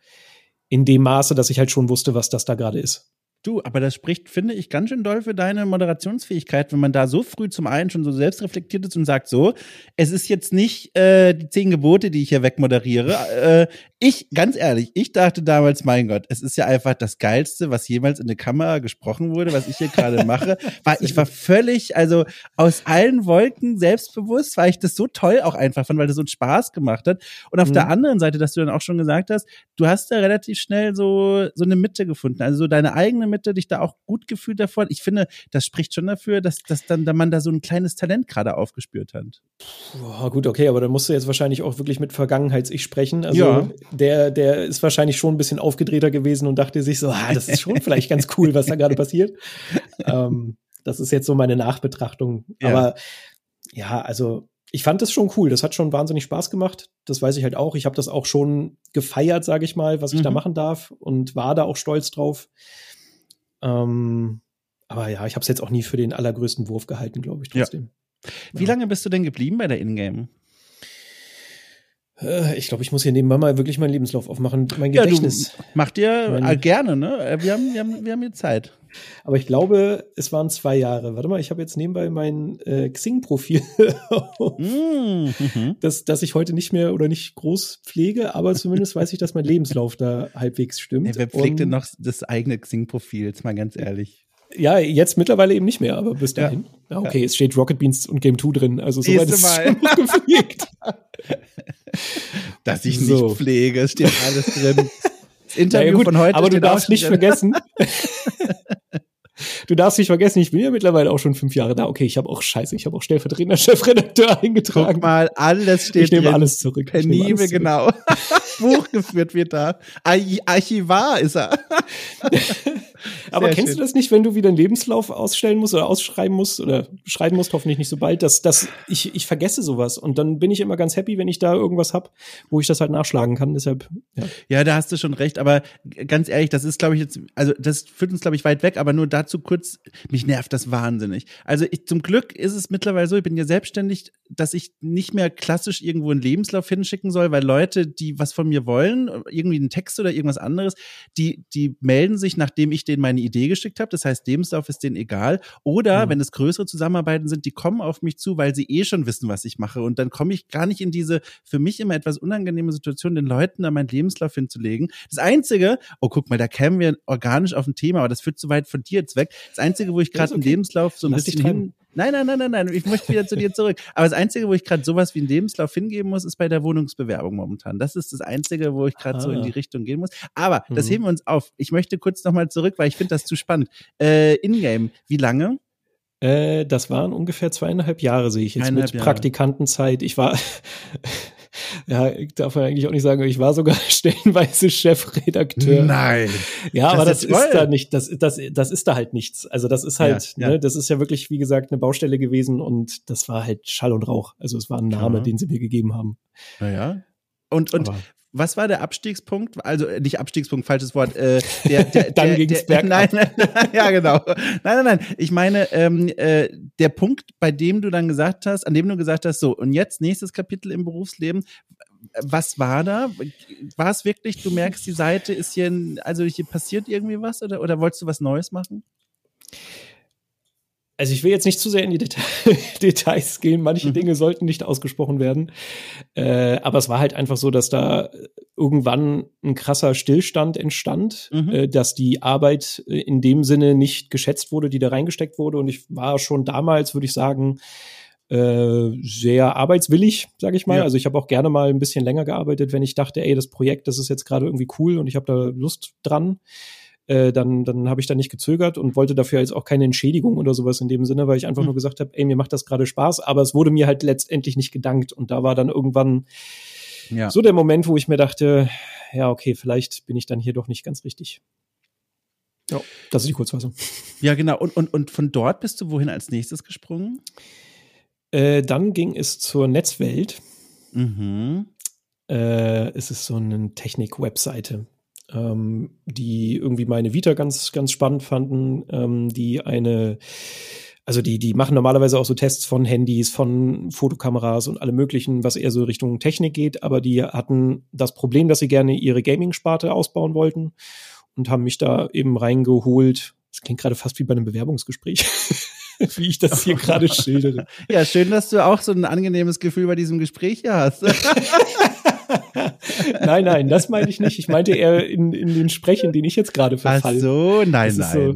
in dem Maße, dass ich halt schon wusste, was das da gerade ist. Du, aber das spricht, finde ich, ganz schön doll für deine Moderationsfähigkeit, wenn man da so früh zum einen schon so selbstreflektiert ist und sagt so, es ist jetzt nicht äh, die zehn Gebote, die ich hier wegmoderiere. äh, ich, ganz ehrlich, ich dachte damals, mein Gott, es ist ja einfach das Geilste, was jemals in der Kamera gesprochen wurde, was ich hier gerade mache. War, ich war völlig, also aus allen Wolken selbstbewusst, weil ich das so toll auch einfach fand, weil das so einen Spaß gemacht hat. Und auf mhm. der anderen Seite, dass du dann auch schon gesagt hast, du hast da relativ schnell so, so eine Mitte gefunden, also so deine eigene Mitte, dich da auch gut gefühlt davon. Ich finde, das spricht schon dafür, dass, dass dann der Mann da so ein kleines Talent gerade aufgespürt hat. Boah, gut, okay, aber dann musst du jetzt wahrscheinlich auch wirklich mit Vergangenheits-Ich sprechen. Also ja. der, der ist wahrscheinlich schon ein bisschen aufgedrehter gewesen und dachte sich so, ah, das ist schon vielleicht ganz cool, was da gerade passiert. ähm, das ist jetzt so meine Nachbetrachtung. Ja. Aber ja, also ich fand das schon cool. Das hat schon wahnsinnig Spaß gemacht. Das weiß ich halt auch. Ich habe das auch schon gefeiert, sage ich mal, was ich mhm. da machen darf und war da auch stolz drauf. Ähm, aber ja, ich habe es jetzt auch nie für den allergrößten Wurf gehalten, glaube ich trotzdem. Ja. Wie ja. lange bist du denn geblieben bei der Ingame? Äh, ich glaube, ich muss hier nebenbei mal wirklich meinen Lebenslauf aufmachen, mein Gedächtnis. Ja, macht ihr mein, gerne, ne? Äh, wir haben, wir haben, wir haben hier Zeit. Aber ich glaube, es waren zwei Jahre. Warte mal, ich habe jetzt nebenbei mein äh, Xing-Profil, mm, mhm. das, das ich heute nicht mehr oder nicht groß pflege, aber zumindest weiß ich, dass mein Lebenslauf da halbwegs stimmt. Hey, wer pflegt denn noch das eigene Xing-Profil, jetzt mal ganz ehrlich? Ja, jetzt mittlerweile eben nicht mehr, aber bis dahin. Ja. Okay, es steht Rocket Beans und Game 2 drin, also soweit ist es schon gepflegt. Dass ich so. nicht pflege, es steht alles drin. Das Interview ja, gut, von heute. Aber du darfst nicht vergessen, Du darfst nicht vergessen, ich bin ja mittlerweile auch schon fünf Jahre da. Okay, ich habe auch Scheiße, ich habe auch stellvertretender Chefredakteur eingetragen. Guck mal, alles steht Ich nehme drin. alles zurück. Penibel, genau. Buch geführt wird da. Archivar ist er. Aber kennst schön. du das nicht, wenn du wieder einen Lebenslauf ausstellen musst oder ausschreiben musst oder schreiben musst, hoffentlich nicht so bald, dass, dass ich, ich vergesse sowas und dann bin ich immer ganz happy, wenn ich da irgendwas hab, wo ich das halt nachschlagen kann. Deshalb, ja. Ja, da hast du schon recht, aber ganz ehrlich, das ist, glaube ich, jetzt, also das führt uns, glaube ich, weit weg, aber nur dazu kurz, mich nervt das wahnsinnig. Also ich, zum Glück ist es mittlerweile so, ich bin ja selbstständig, dass ich nicht mehr klassisch irgendwo einen Lebenslauf hinschicken soll, weil Leute, die was von mir wollen, irgendwie einen Text oder irgendwas anderes, die, die melden sich, nachdem ich denen meine Idee geschickt habe. Das heißt, Lebenslauf ist denen egal. Oder mhm. wenn es größere Zusammenarbeiten sind, die kommen auf mich zu, weil sie eh schon wissen, was ich mache. Und dann komme ich gar nicht in diese für mich immer etwas unangenehme Situation, den Leuten da meinen Lebenslauf hinzulegen. Das Einzige, oh guck mal, da kämen wir organisch auf ein Thema, aber das führt zu weit von dir jetzt weg. Das Einzige, wo ich gerade okay. einen Lebenslauf so ein Lass bisschen hin Nein, nein, nein, nein, nein. Ich möchte wieder zu dir zurück. Aber das Einzige, wo ich gerade sowas wie einen Lebenslauf hingeben muss, ist bei der Wohnungsbewerbung momentan. Das ist das Einzige, wo ich gerade so in die Richtung gehen muss. Aber das mhm. heben wir uns auf. Ich möchte kurz nochmal zurück, weil ich finde das zu spannend. Äh, Ingame, wie lange? Äh, das waren ungefähr zweieinhalb Jahre, sehe ich jetzt mit Jahre. Praktikantenzeit. Ich war ja, ich darf man eigentlich auch nicht sagen, ich war sogar stellenweise Chefredakteur. Nein. Ja, das aber das ist, ist da nicht, das, das, das ist da halt nichts. Also das ist halt, ja, ja. Ne, das ist ja wirklich, wie gesagt, eine Baustelle gewesen und das war halt Schall und Rauch. Also es war ein Name, ja. den sie mir gegeben haben. Naja. Und, und aber was war der Abstiegspunkt? Also äh, nicht Abstiegspunkt, falsches Wort. Äh, der, der, Dann ging es bergab. Nein, nein, ja genau. Nein, nein, nein. Ich meine, ähm, äh, der Punkt, bei dem du dann gesagt hast, an dem du gesagt hast, so und jetzt nächstes Kapitel im Berufsleben. Was war da? War es wirklich, du merkst, die Seite ist hier, also hier passiert irgendwie was oder, oder wolltest du was Neues machen? Also ich will jetzt nicht zu sehr in die Deta Details gehen, manche mhm. Dinge sollten nicht ausgesprochen werden. Äh, aber es war halt einfach so, dass da irgendwann ein krasser Stillstand entstand, mhm. äh, dass die Arbeit in dem Sinne nicht geschätzt wurde, die da reingesteckt wurde. Und ich war schon damals, würde ich sagen, äh, sehr arbeitswillig, sage ich mal. Ja. Also ich habe auch gerne mal ein bisschen länger gearbeitet, wenn ich dachte, ey, das Projekt, das ist jetzt gerade irgendwie cool und ich habe da Lust dran äh, dann, dann habe ich da nicht gezögert und wollte dafür jetzt auch keine Entschädigung oder sowas in dem Sinne, weil ich einfach mhm. nur gesagt habe, ey, mir macht das gerade Spaß, aber es wurde mir halt letztendlich nicht gedankt. Und da war dann irgendwann ja. so der Moment, wo ich mir dachte, ja, okay, vielleicht bin ich dann hier doch nicht ganz richtig. Ja, das ist die Kurzfassung. Ja, genau. Und, und, und von dort bist du wohin als nächstes gesprungen? Äh, dann ging es zur Netzwelt. Mhm. Äh, es ist so eine Technik-Webseite ähm, die irgendwie meine Vita ganz, ganz spannend fanden, ähm, die eine also die, die machen normalerweise auch so Tests von Handys, von Fotokameras und alle möglichen, was eher so Richtung Technik geht, aber die hatten das Problem, dass sie gerne ihre Gaming-Sparte ausbauen wollten und haben mich da eben reingeholt. Das klingt gerade fast wie bei einem Bewerbungsgespräch. wie ich das hier gerade schildere. Ja, schön, dass du auch so ein angenehmes Gefühl bei diesem Gespräch hier hast. nein, nein, das meine ich nicht. Ich meinte eher in, in den Sprechen, den ich jetzt gerade verfalle. Ach so, nein, nein. So.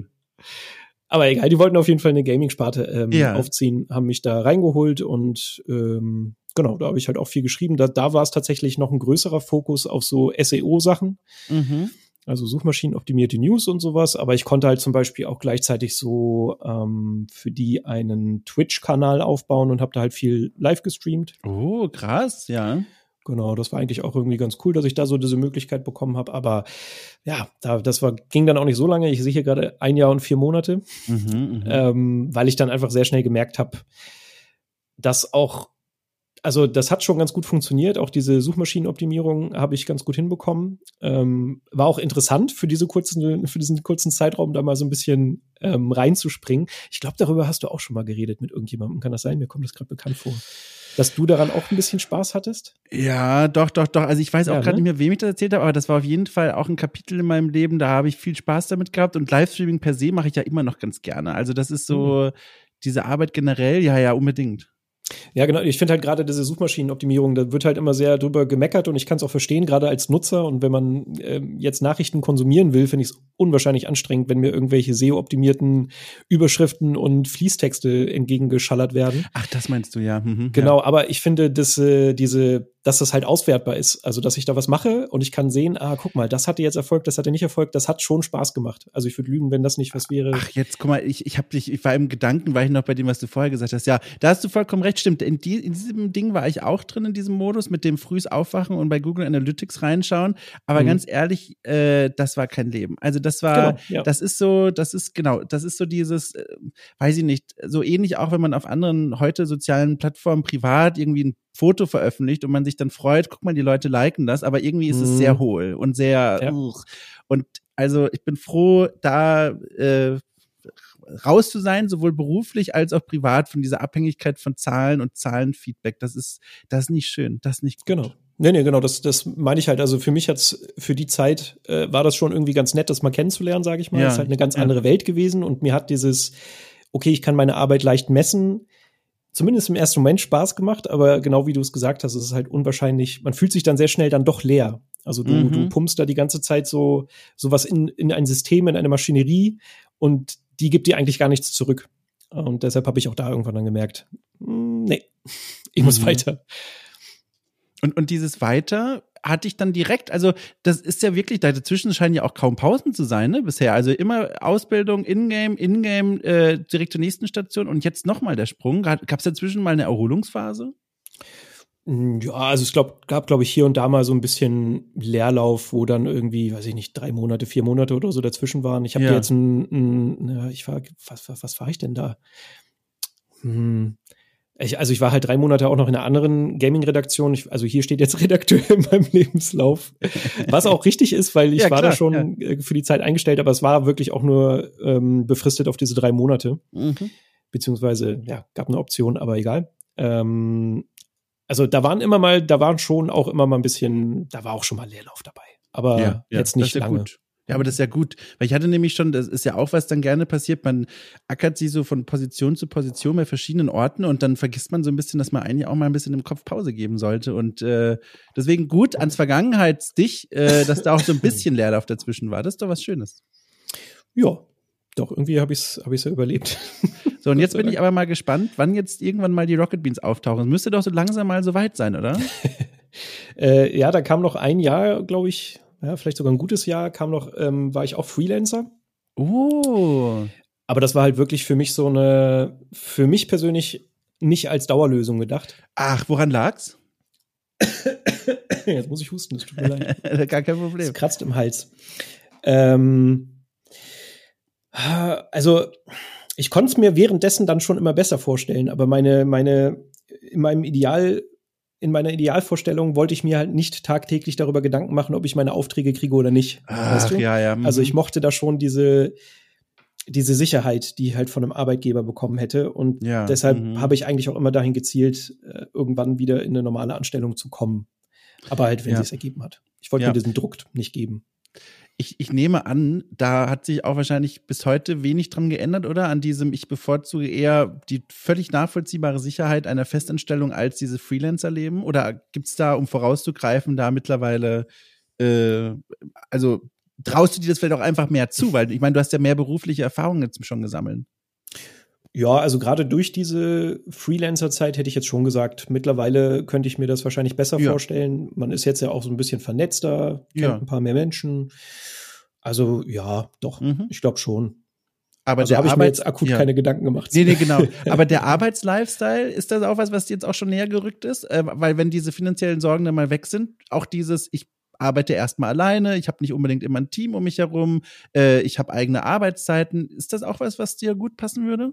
Aber egal, die wollten auf jeden Fall eine Gaming-Sparte ähm, ja. aufziehen, haben mich da reingeholt und ähm, genau, da habe ich halt auch viel geschrieben. Da, da war es tatsächlich noch ein größerer Fokus auf so SEO-Sachen. Mhm. Also Suchmaschinenoptimierte News und sowas, aber ich konnte halt zum Beispiel auch gleichzeitig so ähm, für die einen Twitch-Kanal aufbauen und habe da halt viel live gestreamt. Oh, krass, ja. Genau, das war eigentlich auch irgendwie ganz cool, dass ich da so diese Möglichkeit bekommen habe. Aber ja, da, das war, ging dann auch nicht so lange. Ich sehe hier gerade ein Jahr und vier Monate, mhm, ähm, weil ich dann einfach sehr schnell gemerkt habe, dass auch, also das hat schon ganz gut funktioniert. Auch diese Suchmaschinenoptimierung habe ich ganz gut hinbekommen. Ähm, war auch interessant für diese kurzen, für diesen kurzen Zeitraum da mal so ein bisschen ähm, reinzuspringen. Ich glaube, darüber hast du auch schon mal geredet mit irgendjemandem. Kann das sein? Mir kommt das gerade bekannt vor dass du daran auch ein bisschen Spaß hattest? Ja, doch, doch, doch. Also ich weiß auch ja, gerade ne? nicht mehr, wem ich das erzählt habe, aber das war auf jeden Fall auch ein Kapitel in meinem Leben, da habe ich viel Spaß damit gehabt und Livestreaming per se mache ich ja immer noch ganz gerne. Also das ist so mhm. diese Arbeit generell, ja, ja, unbedingt. Ja, genau. Ich finde halt gerade diese Suchmaschinenoptimierung, da wird halt immer sehr drüber gemeckert und ich kann es auch verstehen, gerade als Nutzer. Und wenn man äh, jetzt Nachrichten konsumieren will, finde ich es unwahrscheinlich anstrengend, wenn mir irgendwelche SEO-optimierten Überschriften und Fließtexte entgegengeschallert werden. Ach, das meinst du ja. Mhm, genau, ja. aber ich finde, dass äh, diese dass das halt auswertbar ist. Also, dass ich da was mache und ich kann sehen, ah, guck mal, das hatte jetzt Erfolg, das hatte nicht Erfolg, das hat schon Spaß gemacht. Also, ich würde lügen, wenn das nicht was wäre. Ach, jetzt guck mal, ich, ich habe dich, ich war im Gedanken, war ich noch bei dem, was du vorher gesagt hast. Ja, da hast du vollkommen recht, stimmt. In, die, in diesem Ding war ich auch drin, in diesem Modus, mit dem frühes Aufwachen und bei Google Analytics reinschauen. Aber mhm. ganz ehrlich, äh, das war kein Leben. Also, das war, genau, ja. das ist so, das ist, genau, das ist so dieses, äh, weiß ich nicht, so ähnlich auch, wenn man auf anderen heute sozialen Plattformen privat irgendwie ein Foto veröffentlicht und man sich dann freut, guck mal, die Leute liken das, aber irgendwie ist mhm. es sehr hohl und sehr ja. und also ich bin froh, da äh, raus zu sein, sowohl beruflich als auch privat von dieser Abhängigkeit von Zahlen und Zahlenfeedback. Das ist, das ist nicht schön, das ist nicht gut. Genau. Nee, nee, genau, das, das meine ich halt. Also für mich hat's, für die Zeit äh, war das schon irgendwie ganz nett, das mal kennenzulernen, sage ich mal. Ja, das ist halt eine ganz ja. andere Welt gewesen und mir hat dieses, okay, ich kann meine Arbeit leicht messen, zumindest im ersten Moment Spaß gemacht, aber genau wie du es gesagt hast, es ist halt unwahrscheinlich, man fühlt sich dann sehr schnell dann doch leer. Also du, mhm. du pumpst da die ganze Zeit so sowas in, in ein System, in eine Maschinerie und die gibt dir eigentlich gar nichts zurück. Und deshalb habe ich auch da irgendwann dann gemerkt, hm, nee, ich muss mhm. weiter. Und, und dieses Weiter hatte ich dann direkt, also das ist ja wirklich, dazwischen scheinen ja auch kaum Pausen zu sein, ne, bisher. Also immer Ausbildung, Ingame, Ingame, äh, direkt zur nächsten Station und jetzt nochmal der Sprung. Gab es dazwischen mal eine Erholungsphase? Hm, ja, also es glaub, gab, glaube ich, hier und da mal so ein bisschen Leerlauf, wo dann irgendwie, weiß ich nicht, drei Monate, vier Monate oder so dazwischen waren. Ich habe ja. jetzt ein, ein, ich war, was, was, was war ich denn da? Hm, ich, also ich war halt drei Monate auch noch in einer anderen Gaming-Redaktion. Also hier steht jetzt Redakteur in meinem Lebenslauf. Was auch richtig ist, weil ich ja, war klar, da schon ja. Äh, für die Zeit eingestellt, aber es war wirklich auch nur ähm, befristet auf diese drei Monate. Mhm. Beziehungsweise, ja, gab eine Option, aber egal. Ähm, also da waren immer mal, da waren schon auch immer mal ein bisschen, da war auch schon mal Leerlauf dabei. Aber ja, jetzt nicht lange. Gut. Ja, aber das ist ja gut, weil ich hatte nämlich schon, das ist ja auch, was dann gerne passiert, man ackert sie so von Position zu Position bei verschiedenen Orten und dann vergisst man so ein bisschen, dass man eigentlich auch mal ein bisschen im Kopf Pause geben sollte und äh, deswegen gut ans Vergangenheitsdich, äh, dass da auch so ein bisschen Leerlauf dazwischen war. Das ist doch was Schönes. Ja, doch, irgendwie habe ich es hab ich's ja überlebt. So, und jetzt bin ich aber mal gespannt, wann jetzt irgendwann mal die Rocket Beans auftauchen. Müsste doch so langsam mal so weit sein, oder? äh, ja, da kam noch ein Jahr, glaube ich, ja, vielleicht sogar ein gutes Jahr, kam noch, ähm, war ich auch Freelancer. Oh. Aber das war halt wirklich für mich so eine, für mich persönlich nicht als Dauerlösung gedacht. Ach, woran lag's? Jetzt muss ich husten, das tut mir leid. Gar kein Problem. Es kratzt im Hals. Ähm, also, ich konnte es mir währenddessen dann schon immer besser vorstellen, aber meine, meine, in meinem Ideal in meiner Idealvorstellung wollte ich mir halt nicht tagtäglich darüber Gedanken machen, ob ich meine Aufträge kriege oder nicht. Ach, weißt du? ja, ja. Mhm. Also ich mochte da schon diese, diese Sicherheit, die ich halt von einem Arbeitgeber bekommen hätte. Und ja, deshalb mhm. habe ich eigentlich auch immer dahin gezielt, äh, irgendwann wieder in eine normale Anstellung zu kommen. Aber halt, wenn ja. sie es ergeben hat. Ich wollte ja. mir diesen Druck nicht geben ich, ich nehme an, da hat sich auch wahrscheinlich bis heute wenig dran geändert, oder? An diesem, ich bevorzuge eher die völlig nachvollziehbare Sicherheit einer Festanstellung als diese Freelancer-Leben? Oder gibt es da, um vorauszugreifen, da mittlerweile, äh, also traust du dir das vielleicht auch einfach mehr zu? Weil ich meine, du hast ja mehr berufliche Erfahrungen jetzt schon gesammelt. Ja, also gerade durch diese Freelancer-Zeit hätte ich jetzt schon gesagt, mittlerweile könnte ich mir das wahrscheinlich besser ja. vorstellen. Man ist jetzt ja auch so ein bisschen vernetzter, kennt ja. ein paar mehr Menschen. Also ja, doch, mhm. ich glaube schon. Aber also habe ich mir jetzt akut ja. keine Gedanken gemacht. Nee, nee, genau. Aber der Arbeitslifestyle, ist das auch was, was jetzt auch schon näher gerückt ist? Äh, weil wenn diese finanziellen Sorgen dann mal weg sind, auch dieses, ich arbeite erstmal alleine, ich habe nicht unbedingt immer ein Team um mich herum, äh, ich habe eigene Arbeitszeiten. Ist das auch was, was dir gut passen würde?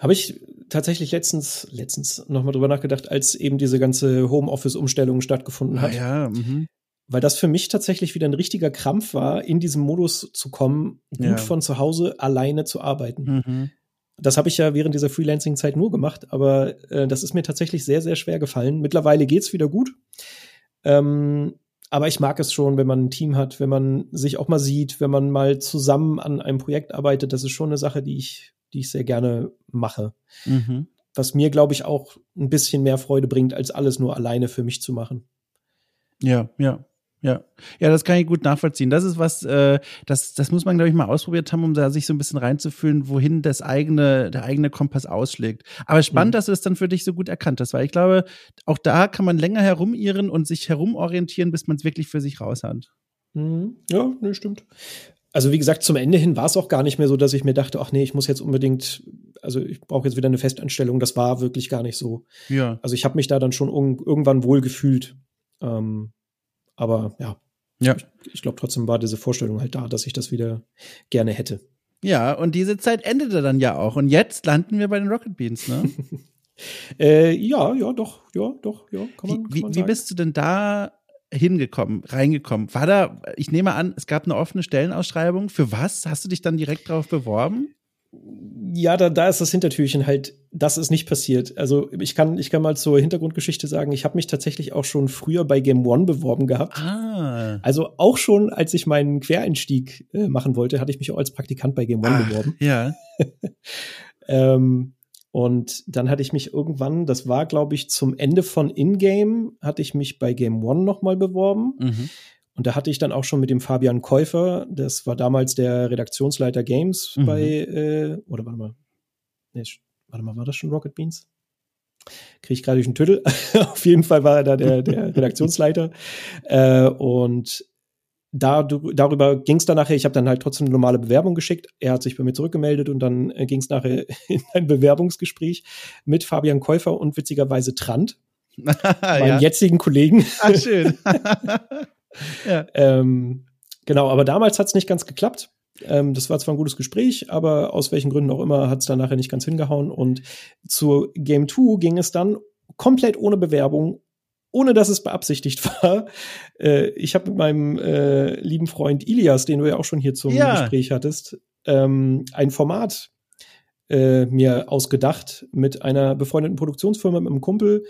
Habe ich tatsächlich letztens, letztens nochmal drüber nachgedacht, als eben diese ganze Homeoffice-Umstellung stattgefunden hat. Ah, ja, mhm. Weil das für mich tatsächlich wieder ein richtiger Krampf war, in diesem Modus zu kommen, gut ja. von zu Hause alleine zu arbeiten. Mhm. Das habe ich ja während dieser Freelancing-Zeit nur gemacht, aber äh, das ist mir tatsächlich sehr, sehr schwer gefallen. Mittlerweile geht's wieder gut. Ähm, aber ich mag es schon, wenn man ein Team hat, wenn man sich auch mal sieht, wenn man mal zusammen an einem Projekt arbeitet. Das ist schon eine Sache, die ich die ich sehr gerne mache. Mhm. was mir, glaube ich, auch ein bisschen mehr Freude bringt, als alles nur alleine für mich zu machen. Ja, ja. Ja, ja, das kann ich gut nachvollziehen. Das ist was, äh, das, das muss man, glaube ich, mal ausprobiert haben, um da sich so ein bisschen reinzufühlen, wohin das eigene, der eigene Kompass ausschlägt. Aber spannend, mhm. dass du das dann für dich so gut erkannt hast, weil ich glaube, auch da kann man länger herumirren und sich herumorientieren, bis man es wirklich für sich raus hat. Mhm. Ja, ne, stimmt. Also wie gesagt, zum Ende hin war es auch gar nicht mehr so, dass ich mir dachte, ach nee, ich muss jetzt unbedingt, also ich brauche jetzt wieder eine Festanstellung. Das war wirklich gar nicht so. Ja. Also ich habe mich da dann schon irgendwann wohl gefühlt. Ähm, aber ja, ja. ich, ich glaube trotzdem war diese Vorstellung halt da, dass ich das wieder gerne hätte. Ja, und diese Zeit endete dann ja auch. Und jetzt landen wir bei den Rocket Beans, ne? äh, ja, ja, doch, ja, doch, ja, kann man, wie, kann man wie, wie bist du denn da hingekommen, reingekommen? War da, ich nehme an, es gab eine offene Stellenausschreibung. Für was? Hast du dich dann direkt darauf beworben? ja, da, da ist das Hintertürchen halt, das ist nicht passiert. Also ich kann, ich kann mal zur Hintergrundgeschichte sagen, ich habe mich tatsächlich auch schon früher bei Game One beworben gehabt. Ah. Also auch schon, als ich meinen Quereinstieg äh, machen wollte, hatte ich mich auch als Praktikant bei Game One Ach, beworben. Ja. ähm, und dann hatte ich mich irgendwann, das war, glaube ich, zum Ende von Ingame, hatte ich mich bei Game One noch mal beworben. Mhm. Und da hatte ich dann auch schon mit dem Fabian Käufer, das war damals der Redaktionsleiter Games mhm. bei, äh, oder warte mal, nee, warte mal, war das schon Rocket Beans? Kriege ich gerade durch den Tüttel. Auf jeden Fall war er da der, der Redaktionsleiter. Äh, und da, darüber ging es dann nachher, ich habe dann halt trotzdem eine normale Bewerbung geschickt. Er hat sich bei mir zurückgemeldet und dann äh, ging es nachher in ein Bewerbungsgespräch mit Fabian Käufer und witzigerweise Trant, meinem ja. jetzigen Kollegen. Ach, schön. ja. ähm, genau, aber damals hat es nicht ganz geklappt. Ähm, das war zwar ein gutes Gespräch, aber aus welchen Gründen auch immer hat es dann nachher nicht ganz hingehauen. Und zur Game 2 ging es dann komplett ohne Bewerbung, ohne dass es beabsichtigt war. Äh, ich habe mit meinem äh, lieben Freund Ilias, den du ja auch schon hier zum ja. Gespräch hattest, ähm, ein Format äh, mir ausgedacht mit einer befreundeten Produktionsfirma, mit einem Kumpel,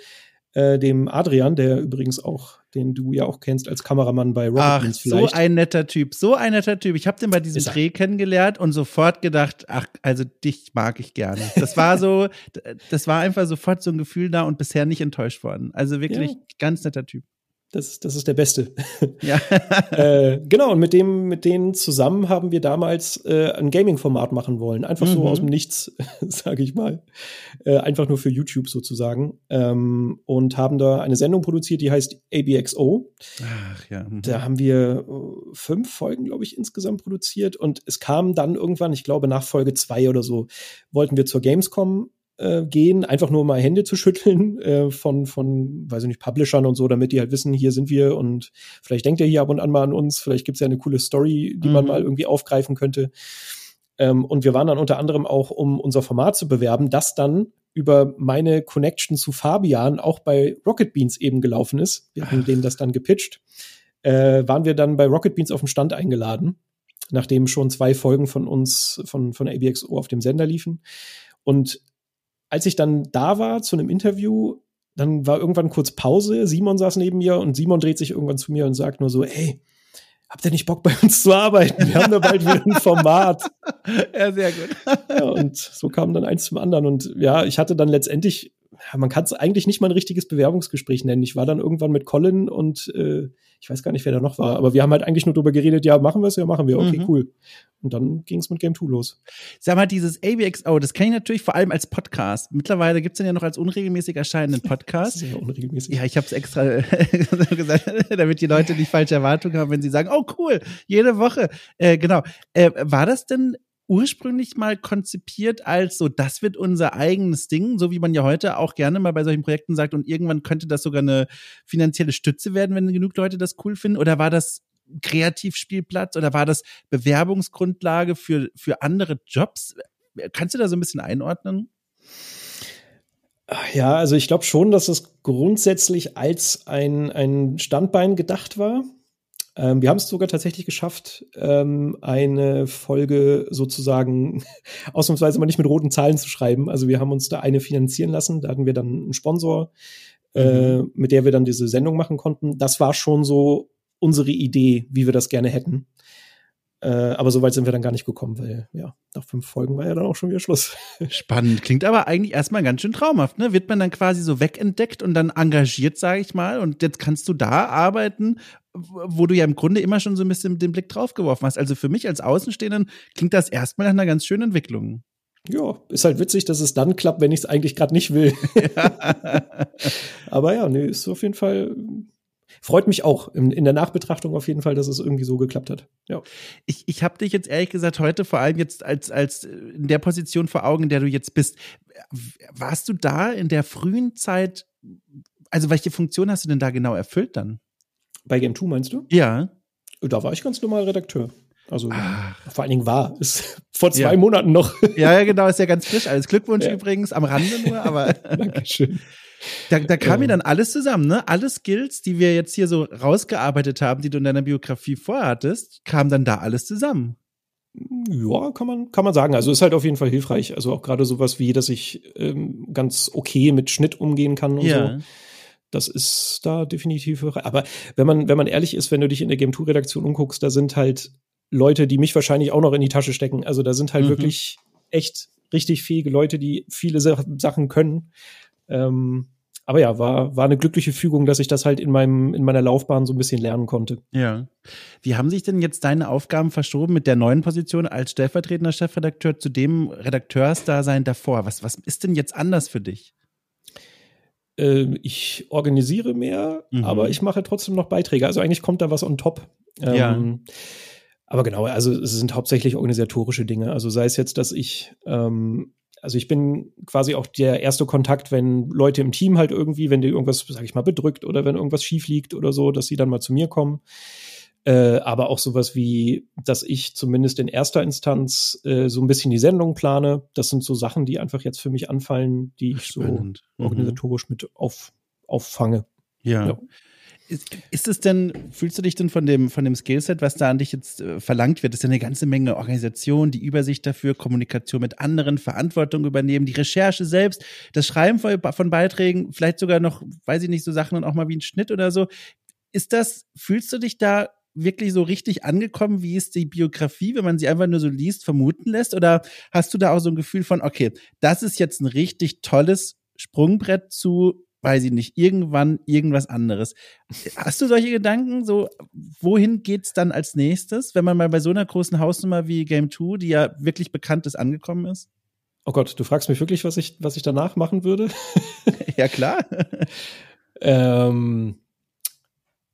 äh, dem Adrian, der übrigens auch, den du ja auch kennst als Kameramann bei Rocket Ach, vielleicht. so ein netter Typ, so ein netter Typ. Ich habe den bei diesem Dreh kennengelernt und sofort gedacht, ach, also dich mag ich gerne. Das war so, das war einfach sofort so ein Gefühl da und bisher nicht enttäuscht worden. Also wirklich ja. ganz netter Typ. Das, das ist der Beste. Ja. äh, genau, und mit dem, mit denen zusammen haben wir damals äh, ein Gaming-Format machen wollen. Einfach mhm. so aus dem Nichts, sage ich mal. Äh, einfach nur für YouTube sozusagen. Ähm, und haben da eine Sendung produziert, die heißt ABXO. Ach ja. Mhm. Da haben wir äh, fünf Folgen, glaube ich, insgesamt produziert. Und es kam dann irgendwann, ich glaube, nach Folge zwei oder so, wollten wir zur Gamescom äh, gehen, einfach nur mal Hände zu schütteln äh, von, von, weiß ich nicht, Publishern und so, damit die halt wissen, hier sind wir und vielleicht denkt ihr hier ab und an mal an uns, vielleicht gibt's ja eine coole Story, die mhm. man mal irgendwie aufgreifen könnte. Ähm, und wir waren dann unter anderem auch, um unser Format zu bewerben, das dann über meine Connection zu Fabian auch bei Rocket Beans eben gelaufen ist. Wir haben denen das dann gepitcht. Äh, waren wir dann bei Rocket Beans auf dem Stand eingeladen, nachdem schon zwei Folgen von uns, von, von ABXO auf dem Sender liefen. Und als ich dann da war zu einem Interview, dann war irgendwann kurz Pause. Simon saß neben mir und Simon dreht sich irgendwann zu mir und sagt nur so, ey, habt ihr nicht Bock bei uns zu arbeiten? Wir haben da bald wieder ein Format. Ja, sehr gut. Ja, und so kam dann eins zum anderen. Und ja, ich hatte dann letztendlich, man kann es eigentlich nicht mal ein richtiges Bewerbungsgespräch nennen. Ich war dann irgendwann mit Colin und äh, ich weiß gar nicht, wer da noch war, aber wir haben halt eigentlich nur darüber geredet, ja, machen wir es, ja, machen wir, okay, mhm. cool. Und dann ging es mit Game 2 los. Sag mal, dieses ABXO, das kenne ich natürlich vor allem als Podcast. Mittlerweile gibt es den ja noch als unregelmäßig erscheinenden Podcast. Sehr unregelmäßig. Ja, ich habe es extra gesagt, damit die Leute nicht falsche Erwartungen haben, wenn sie sagen, oh cool, jede Woche. Äh, genau. Äh, war das denn ursprünglich mal konzipiert als so, das wird unser eigenes Ding, so wie man ja heute auch gerne mal bei solchen Projekten sagt und irgendwann könnte das sogar eine finanzielle Stütze werden, wenn genug Leute das cool finden? Oder war das Kreativspielplatz oder war das Bewerbungsgrundlage für, für andere Jobs? Kannst du da so ein bisschen einordnen? Ja, also ich glaube schon, dass es grundsätzlich als ein, ein Standbein gedacht war. Ähm, wir haben es sogar tatsächlich geschafft, ähm, eine Folge sozusagen ausnahmsweise mal nicht mit roten Zahlen zu schreiben. Also wir haben uns da eine finanzieren lassen. Da hatten wir dann einen Sponsor, äh, mhm. äh, mit der wir dann diese Sendung machen konnten. Das war schon so unsere Idee, wie wir das gerne hätten. Äh, aber so weit sind wir dann gar nicht gekommen, weil ja, nach fünf Folgen war ja dann auch schon wieder Schluss. Spannend. Klingt aber eigentlich erstmal ganz schön traumhaft, ne? Wird man dann quasi so wegentdeckt und dann engagiert, sage ich mal, und jetzt kannst du da arbeiten, wo du ja im Grunde immer schon so ein bisschen den Blick drauf geworfen hast. Also für mich als Außenstehenden klingt das erstmal nach einer ganz schönen Entwicklung. Ja, ist halt witzig, dass es dann klappt, wenn ich es eigentlich gerade nicht will. aber ja, nee, ist auf jeden Fall freut mich auch in, in, der Nachbetrachtung auf jeden Fall, dass es irgendwie so geklappt hat. Ja. Ich, ich habe dich jetzt ehrlich gesagt heute vor allem jetzt als, als in der Position vor Augen, in der du jetzt bist. Warst du da in der frühen Zeit, also welche Funktion hast du denn da genau erfüllt dann? Bei Game 2 meinst du? Ja. Da war ich ganz normal Redakteur. Also Ach. vor allen Dingen war. Ist vor zwei ja. Monaten noch. Ja, ja, genau, ist ja ganz frisch. Alles Glückwunsch ja. übrigens, am Rande nur, aber. Dankeschön. Da, da kam mir dann alles zusammen, ne? Alle Skills, die wir jetzt hier so rausgearbeitet haben, die du in deiner Biografie vorhattest, kam dann da alles zusammen. Ja, kann man, kann man sagen. Also ist halt auf jeden Fall hilfreich. Also auch gerade sowas wie, dass ich ähm, ganz okay mit Schnitt umgehen kann und ja. so. Das ist da definitiv. Aber wenn man, wenn man ehrlich ist, wenn du dich in der Game 2 Redaktion umguckst, da sind halt Leute, die mich wahrscheinlich auch noch in die Tasche stecken. Also da sind halt mhm. wirklich echt richtig fähige Leute, die viele Sachen können. Ähm, aber ja, war, war eine glückliche Fügung, dass ich das halt in meinem, in meiner Laufbahn so ein bisschen lernen konnte. Ja. Wie haben sich denn jetzt deine Aufgaben verschoben mit der neuen Position als stellvertretender Chefredakteur zu dem Redakteursdasein davor? Was, was ist denn jetzt anders für dich? Äh, ich organisiere mehr, mhm. aber ich mache trotzdem noch Beiträge. Also eigentlich kommt da was on top. Ähm, ja. Aber genau, also es sind hauptsächlich organisatorische Dinge. Also sei es jetzt, dass ich ähm, also ich bin quasi auch der erste Kontakt, wenn Leute im Team halt irgendwie, wenn dir irgendwas, sag ich mal, bedrückt oder wenn irgendwas schief liegt oder so, dass sie dann mal zu mir kommen. Äh, aber auch sowas wie, dass ich zumindest in erster Instanz äh, so ein bisschen die Sendung plane. Das sind so Sachen, die einfach jetzt für mich anfallen, die ich Spannend. so mhm. organisatorisch mit auf, auffange. ja. ja. Ist, ist es denn, fühlst du dich denn von dem, von dem Skillset, was da an dich jetzt äh, verlangt wird? Das ist ja eine ganze Menge Organisation, die Übersicht dafür, Kommunikation mit anderen, Verantwortung übernehmen, die Recherche selbst, das Schreiben von, von Beiträgen, vielleicht sogar noch, weiß ich nicht, so Sachen und auch mal wie ein Schnitt oder so. Ist das, fühlst du dich da wirklich so richtig angekommen, wie es die Biografie, wenn man sie einfach nur so liest, vermuten lässt? Oder hast du da auch so ein Gefühl von, okay, das ist jetzt ein richtig tolles Sprungbrett zu weiß ich nicht, irgendwann irgendwas anderes. Hast du solche Gedanken? So, wohin geht's dann als nächstes, wenn man mal bei so einer großen Hausnummer wie Game 2, die ja wirklich bekannt ist, angekommen ist? Oh Gott, du fragst mich wirklich, was ich, was ich danach machen würde? ja, klar. ähm,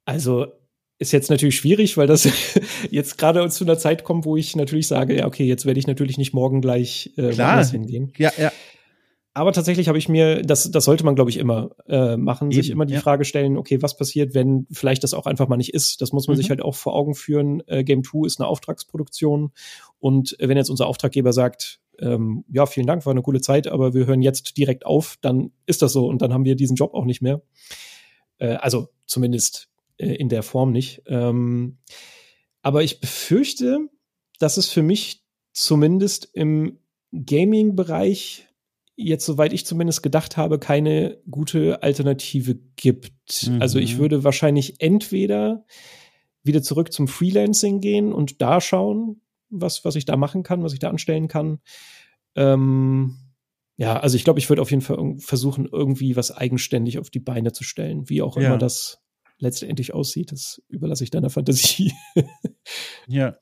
also, ist jetzt natürlich schwierig, weil das jetzt gerade zu einer Zeit kommt, wo ich natürlich sage, ja, okay, jetzt werde ich natürlich nicht morgen gleich äh, Klar. hingehen. Ja, ja. Aber tatsächlich habe ich mir, das, das sollte man, glaube ich, immer äh, machen, Eben, sich immer die ja. Frage stellen, okay, was passiert, wenn vielleicht das auch einfach mal nicht ist? Das muss man mhm. sich halt auch vor Augen führen. Äh, Game 2 ist eine Auftragsproduktion. Und wenn jetzt unser Auftraggeber sagt, ähm, ja, vielen Dank, war eine coole Zeit, aber wir hören jetzt direkt auf, dann ist das so und dann haben wir diesen Job auch nicht mehr. Äh, also zumindest äh, in der Form nicht. Ähm, aber ich befürchte, dass es für mich zumindest im Gaming-Bereich jetzt, soweit ich zumindest gedacht habe, keine gute Alternative gibt. Mhm. Also ich mhm. würde wahrscheinlich entweder wieder zurück zum Freelancing gehen und da schauen, was, was ich da machen kann, was ich da anstellen kann. Ähm, ja, also ich glaube, ich würde auf jeden Fall versuchen, irgendwie was eigenständig auf die Beine zu stellen, wie auch ja. immer das letztendlich aussieht. Das überlasse ich deiner Fantasie. ja.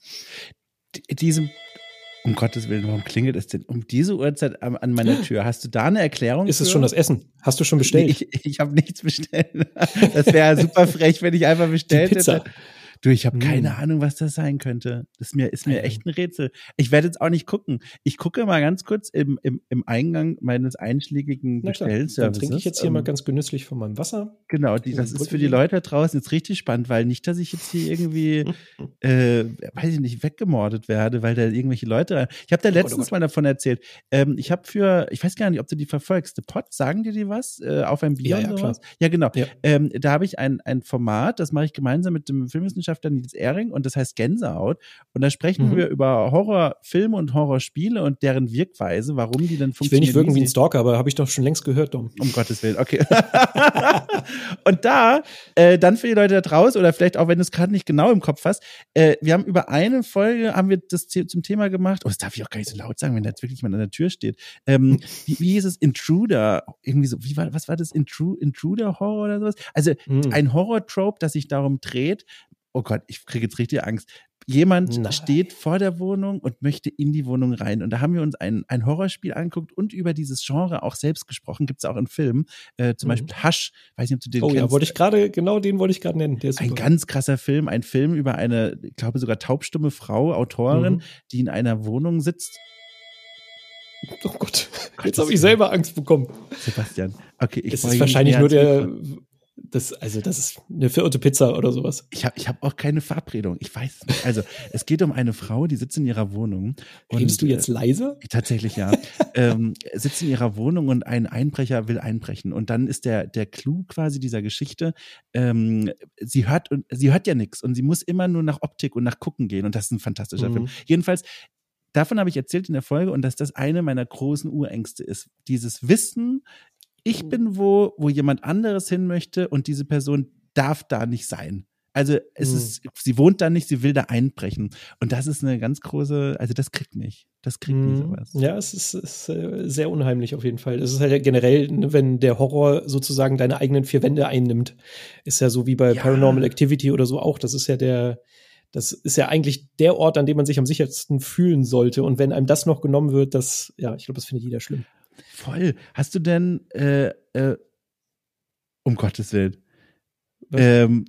D diesem um Gottes Willen, warum klingelt es denn um diese Uhrzeit an, an meiner Tür? Hast du da eine Erklärung? Ist es schon das Essen? Hast du schon bestellt? Nee, ich ich habe nichts bestellt. Das wäre super frech, wenn ich einfach bestellt hätte. Du, ich habe hm. keine Ahnung, was das sein könnte. Das ist mir, ist mir echt ein Rätsel. Ich werde jetzt auch nicht gucken. Ich gucke mal ganz kurz im, im, im Eingang meines einschlägigen Bestellservices. Dann trinke ich jetzt hier ähm, mal ganz genüsslich von meinem Wasser. Genau, die, das ist für die Leute da draußen jetzt richtig spannend, weil nicht, dass ich jetzt hier irgendwie, äh, weiß ich nicht, weggemordet werde, weil da irgendwelche Leute. Ich habe da letztens oh Gott, oh Gott. mal davon erzählt. Ähm, ich habe für, ich weiß gar nicht, ob du die verfolgst. The Pot, sagen dir die was? Äh, auf ein Bier ja, ja, Klar. Ja, genau. Ja, ähm, da habe ich ein, ein Format, das mache ich gemeinsam mit dem Filmwissenschaftler Medienwissenschaftler Nils Ehring und das heißt Gänsehaut. Und da sprechen Mhm. wir über Horrorfilme und Horrorspiele und deren Wirkweise, warum die dann Ich will funktionieren. nicht wirken wie ein Stalker, aber habe ich doch schon längst gehört, Dom. um Gottes Willen, okay. und da, äh, dann für die Leute da draußen, oder vielleicht auch, wenn du es gerade nicht genau im Kopf hast, äh, wir haben über eine Folge, haben wir das zum Thema gemacht, oh, das darf ich auch gar nicht so laut sagen, wenn da jetzt wirklich jemand an der Tür steht. Ähm, wie, wie hieß es? Intruder, irgendwie so, wie war, was war das? Intru Intruder-Horror oder sowas? Also Mhm. ein Horror-Trope, das sich darum dreht, oh Gott, ich kriege jetzt richtig Angst. Jemand Nein. steht vor der Wohnung und möchte in die Wohnung rein. Und da haben wir uns ein, ein Horrorspiel angeguckt und über dieses Genre auch selbst gesprochen. Gibt es auch in Filmen. Äh, zum Mhm. Beispiel Hush, weiß nicht, ob du den Oh kennst. ja, wollte ich gerade, genau den wollte ich gerade nennen. Der ist ein ganz krasser Film, ein Film über eine, ich glaube sogar taubstumme Frau, Autorin, Mhm. die in einer Wohnung sitzt. Oh Gott, Gott, jetzt habe ich selber Angst bekommen. Sebastian, okay, ich es ist wahrscheinlich nur der, Mikro. Das, also das ist eine verirrte Pizza oder sowas. Ich habe ich hab auch keine Verabredung. Ich weiß es nicht. Also, es geht um eine Frau, die sitzt in ihrer Wohnung. Und, Redest du jetzt äh, leiser? Tatsächlich ja. ähm, sitzt in ihrer Wohnung und ein Einbrecher will einbrechen. Und dann ist der, der Clou quasi dieser Geschichte, ähm, sie hört und sie hört ja nichts und sie muss immer nur nach Optik und nach Gucken gehen. Und das ist ein fantastischer Mhm. Film. Jedenfalls, davon habe ich erzählt in der Folge und dass das eine meiner großen Urängste ist. Dieses Wissen, ich Mhm. bin wo, wo jemand anderes hin möchte und diese Person darf da nicht sein. Also es Mhm. ist, sie wohnt da nicht, sie will da einbrechen. Und das ist eine ganz große, also das kriegt mich. Das kriegt mich Mhm. sowas. Ja, es ist, ist äh, sehr unheimlich auf jeden Fall. Es ist halt generell, ne, wenn der Horror sozusagen deine eigenen vier Wände einnimmt, ist ja so wie bei Ja. Paranormal Activity oder so auch. Das ist ja der, das ist ja eigentlich der Ort, an dem man sich am sichersten fühlen sollte. Und wenn einem das noch genommen wird, das, ja, ich glaube, das findet jeder schlimm. Voll. Hast du denn, äh, äh, um Gottes Willen, Was? ähm,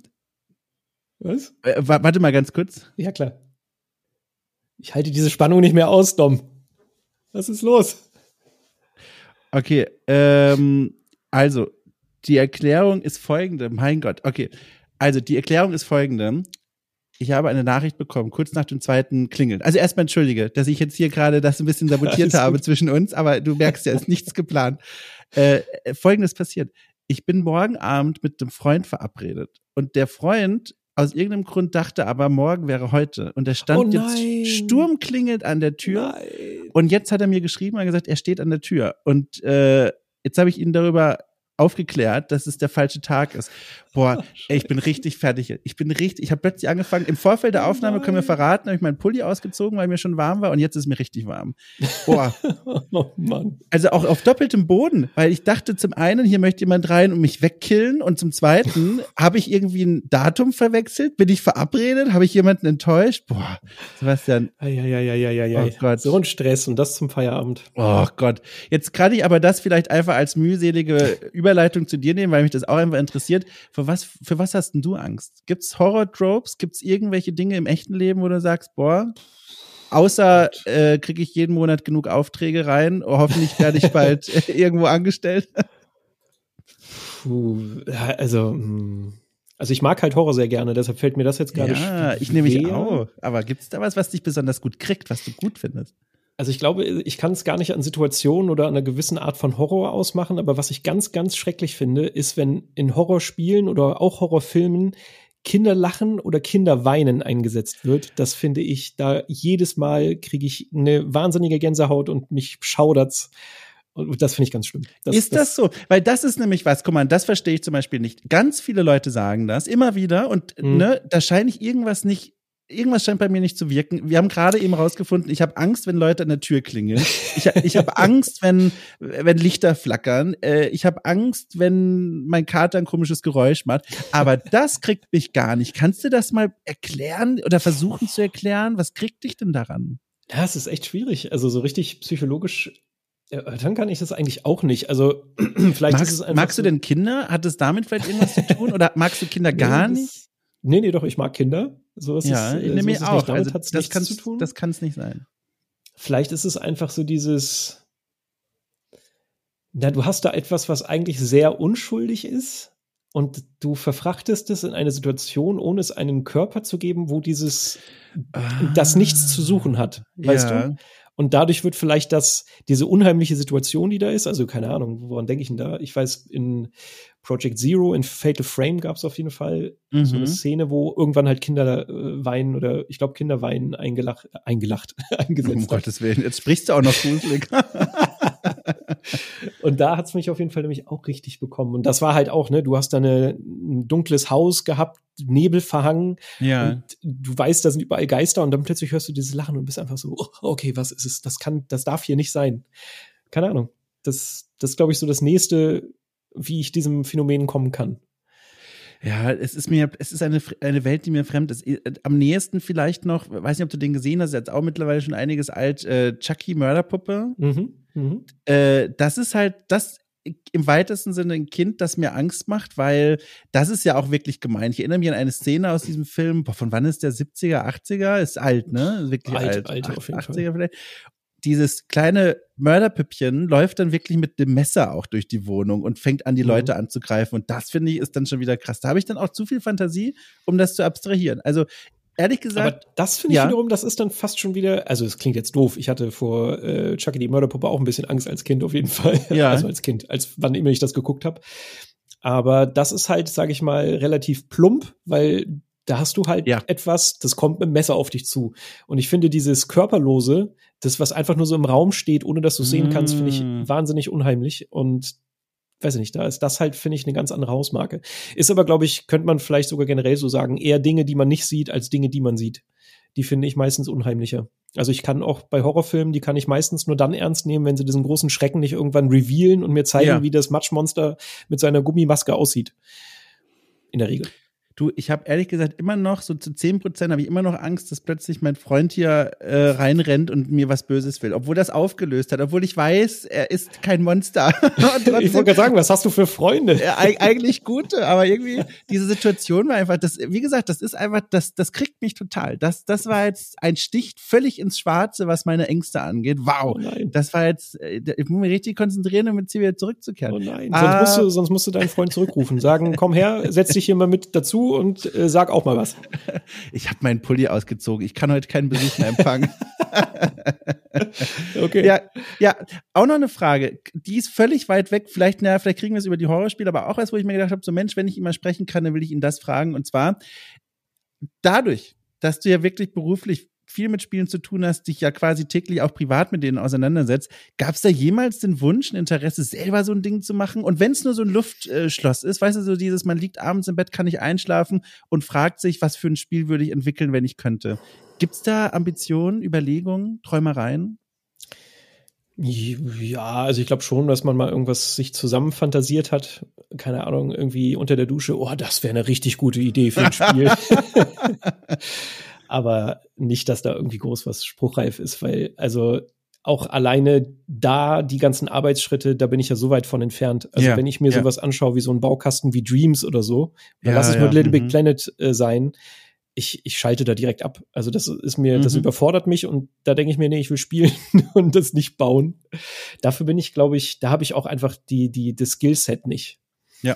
Was? äh, wa- warte mal ganz kurz. Ja, klar. Ich halte diese Spannung nicht mehr aus, Dom. Was ist los? Okay, ähm, also, die Erklärung ist folgende. Mein Gott, okay. Also, die Erklärung ist folgende. Ich habe eine Nachricht bekommen, kurz nach dem zweiten Klingeln. Also erstmal entschuldige, dass ich jetzt hier gerade das ein bisschen sabotiert habe gut. zwischen uns, aber du merkst ja, es ist nichts geplant. Äh, äh, Folgendes passiert. Ich bin morgen Abend mit einem Freund verabredet und der Freund aus irgendeinem Grund dachte aber, morgen wäre heute und er stand Oh jetzt sturmklingelt an der Tür Nein. und jetzt hat er mir geschrieben und gesagt, er steht an der Tür. Und äh, jetzt habe ich ihn darüber aufgeklärt, dass es der falsche Tag ist. Boah, ey, ich bin richtig fertig. Ich bin richtig, ich habe plötzlich angefangen, im Vorfeld der Oh Aufnahme können wir nein. verraten, habe ich meinen Pulli ausgezogen, weil mir schon warm war und jetzt ist mir richtig warm. Boah, Oh Mann. also auch auf doppeltem Boden, weil ich dachte zum einen, hier möchte jemand rein und mich wegkillen und zum zweiten, habe ich irgendwie ein Datum verwechselt? Bin ich verabredet? Habe ich jemanden enttäuscht? Boah, Sebastian. Oh Gott. So ein Stress und das zum Feierabend. Oh Gott. Jetzt kann ich aber das vielleicht einfach als mühselige Überleitung zu dir nehmen, weil mich das auch einfach interessiert. Für was, für was hast denn du Angst? Gibt's Horror-Tropes? Gibt's irgendwelche Dinge im echten Leben, wo du sagst, boah, außer äh, kriege ich jeden Monat genug Aufträge rein, oh, hoffentlich werde ich bald irgendwo angestellt. Puh, also, mh. also ich mag halt Horror sehr gerne, deshalb fällt mir das jetzt gerade ja, schwer. ich nehme mich auch. Aber gibt's da was, was dich besonders gut kriegt, was du gut findest? Also ich glaube, ich kann es gar nicht an Situationen oder an einer gewissen Art von Horror ausmachen, aber was ich ganz, ganz schrecklich finde, ist, wenn in Horrorspielen oder auch Horrorfilmen Kinder lachen oder Kinder weinen eingesetzt wird. Das finde ich, da jedes Mal kriege ich eine wahnsinnige Gänsehaut und mich schaudert's. Und das finde ich ganz schlimm. ist das, so? Weil das ist nämlich was, guck mal, das verstehe ich zum Beispiel nicht. Ganz viele Leute sagen das immer wieder und Mhm. ne, da scheine ich irgendwas nicht, irgendwas scheint bei mir nicht zu wirken. Wir haben gerade eben rausgefunden, ich habe Angst, wenn Leute an der Tür klingeln. Ich, ich habe Angst, wenn, wenn Lichter flackern. Äh, ich habe Angst, wenn mein Kater ein komisches Geräusch macht. Aber das kriegt mich gar nicht. Kannst du das mal erklären oder versuchen zu erklären? Was kriegt dich denn daran? Ja, es ist echt schwierig. Also so richtig psychologisch erörtern kann ich das eigentlich auch nicht. Also vielleicht ist es Magst, magst du denn Kinder? Hat es damit vielleicht irgendwas zu tun? Oder magst du Kinder gar Nee, das- nicht? Nee, nee, doch, ich mag Kinder. So ist Ja, es, äh, ich so nehme ist es auch. Nicht. Damit Also, hat's das kann's, zu tun. das kann es nicht sein. Vielleicht ist es einfach so dieses, na, du hast da etwas, was eigentlich sehr unschuldig ist und du verfrachtest es in eine Situation, ohne es einen Körper zu geben, wo dieses, das nichts zu suchen hat, weißt ja. du? Und dadurch wird vielleicht das, diese unheimliche Situation, die da ist, also keine Ahnung, woran denke ich denn da? Ich weiß, in Project Zero, in Fatal Frame gab es auf jeden Fall mhm. so eine mhm. Szene, wo irgendwann halt Kinder äh, weinen oder ich glaube Kinder weinen eingelacht, eingelacht, eingesetzt. Um Gottes Willen, jetzt sprichst du auch noch gruselig. und da hat's mich auf jeden Fall nämlich auch richtig bekommen. Und das war halt auch, ne, du hast da eine, ein dunkles Haus gehabt, Nebel verhangen. Ja. Du weißt, da sind überall Geister und dann plötzlich hörst du dieses Lachen und bist einfach so, oh, okay, was ist es? Das kann, das darf hier nicht sein. Keine Ahnung. Das, das glaube ich so das nächste, wie ich diesem Phänomen kommen kann. Ja, es ist mir, es ist eine, eine Welt, die mir fremd ist. Äh, am nächsten vielleicht noch, weiß nicht, ob du den gesehen hast, jetzt auch mittlerweile schon einiges alt, äh, Chucky Mörderpuppe. Mhm, mh. äh, das ist halt, das im weitesten Sinne ein Kind, das mir Angst macht, weil das ist ja auch wirklich gemein. Ich erinnere mich an eine Szene aus diesem Film, boah, von wann ist der 70er, 80er? Ist alt, ne? Wirklich alt. alt, alt auf jeden 80er Fall. vielleicht dieses kleine Mörderpüppchen läuft dann wirklich mit dem Messer auch durch die Wohnung und fängt an, die mhm. Leute anzugreifen. Und das finde ich ist dann schon wieder krass. Da habe ich dann auch zu viel Fantasie, um das zu abstrahieren. Also ehrlich gesagt. Aber das finde ich ja. wiederum, das ist dann fast schon wieder, also es klingt jetzt doof. Ich hatte vor äh, Chucky die Mörderpuppe auch ein bisschen Angst als Kind auf jeden Fall. Ja. Also als Kind, als wann immer ich das geguckt habe. Aber das ist halt, sage ich mal, relativ plump, weil da hast du halt ja. etwas, das kommt mit dem Messer auf dich zu. Und ich finde dieses Körperlose, das, was einfach nur so im Raum steht, ohne dass du es sehen kannst, finde ich mm. wahnsinnig unheimlich. Und weiß ich nicht, da ist das halt, finde ich, eine ganz andere Hausmarke. Ist aber, glaube ich, könnte man vielleicht sogar generell so sagen, eher Dinge, die man nicht sieht, als Dinge, die man sieht. Die finde ich meistens unheimlicher. Also ich kann auch bei Horrorfilmen, die kann ich meistens nur dann ernst nehmen, wenn sie diesen großen Schrecken nicht irgendwann revealen und mir zeigen, ja. wie das Matschmonster mit seiner Gummimaske aussieht. In der Regel. Du, ich habe ehrlich gesagt immer noch, so zu 10 Prozent habe ich immer noch Angst, dass plötzlich mein Freund hier äh, reinrennt und mir was Böses will. Obwohl das aufgelöst hat, obwohl ich weiß, er ist kein Monster. ich wollte gerade sagen, was hast du für Freunde? Ja, eigentlich gute, aber irgendwie diese Situation war einfach, das, wie gesagt, das ist einfach, das, das kriegt mich total. Das, das war jetzt ein Stich völlig ins Schwarze, was meine Ängste angeht. Wow. Oh das war jetzt, äh, ich muss mich richtig konzentrieren, um jetzt hier wieder zurückzukehren. Oh nein. Ah. Sonst, musst du, sonst musst du deinen Freund zurückrufen. Sagen, komm her, setz dich hier mal mit dazu und äh, sag auch mal was. Ich habe meinen Pulli ausgezogen. Ich kann heute keinen Besuch mehr empfangen. okay. Ja, ja, auch noch eine Frage. Die ist völlig weit weg. Vielleicht, naja, vielleicht kriegen wir es über die Horrorspiele, aber auch was, wo ich mir gedacht habe, so Mensch, wenn ich ihn mal sprechen kann, dann will ich ihn das fragen. Und zwar dadurch, dass du ja wirklich beruflich viel mit Spielen zu tun hast, dich ja quasi täglich auch privat mit denen auseinandersetzt. Gab es da jemals den Wunsch, ein Interesse, selber so ein Ding zu machen? Und wenn es nur so ein Luftschloss ist, weißt du, so dieses, man liegt abends im Bett, kann ich einschlafen und fragt sich, was für ein Spiel würde ich entwickeln, wenn ich könnte. Gibt es da Ambitionen, Überlegungen, Träumereien? Ja, also ich glaube schon, dass man mal irgendwas sich zusammenfantasiert hat. Keine Ahnung, irgendwie unter der Dusche, oh, das wäre eine richtig gute Idee für ein Spiel. aber nicht, dass da irgendwie groß was spruchreif ist, weil also auch alleine da die ganzen Arbeitsschritte, da bin ich ja so weit von entfernt. Also ja, wenn ich mir ja. sowas anschaue wie so ein Baukasten wie Dreams oder so, oder ja, lass es nur Little Big mhm. Planet äh, sein, ich, ich schalte da direkt ab. Also das ist mir, mhm. das überfordert mich und da denke ich mir, nee, ich will spielen und das nicht bauen. Dafür bin ich, glaube ich, da habe ich auch einfach die, die, das Skillset nicht. Ja.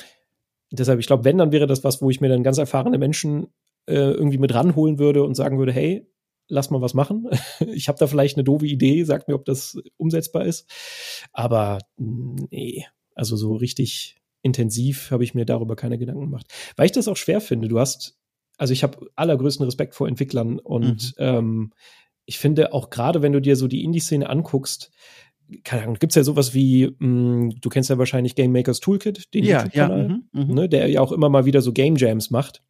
Deshalb, ich glaube, wenn, dann wäre das was, wo ich mir dann ganz erfahrene Menschen äh, irgendwie mit ranholen würde und sagen würde, hey, lass mal was machen. ich habe da vielleicht eine doofe Idee, sag mir, ob das umsetzbar ist. Aber nee, also so richtig intensiv habe ich mir darüber keine Gedanken gemacht. Weil ich das auch schwer finde. Du hast, also ich habe allergrößten Respekt vor Entwicklern und mhm. ähm, ich finde auch gerade, wenn du dir so die Indie-Szene anguckst, keine Ahnung, gibt's ja sowas wie, mh, mm, du kennst ja wahrscheinlich Game Makers Toolkit, den ja, YouTube-Kanal, ja, mh, mh. ne, der ja auch immer mal wieder so Game Jams macht.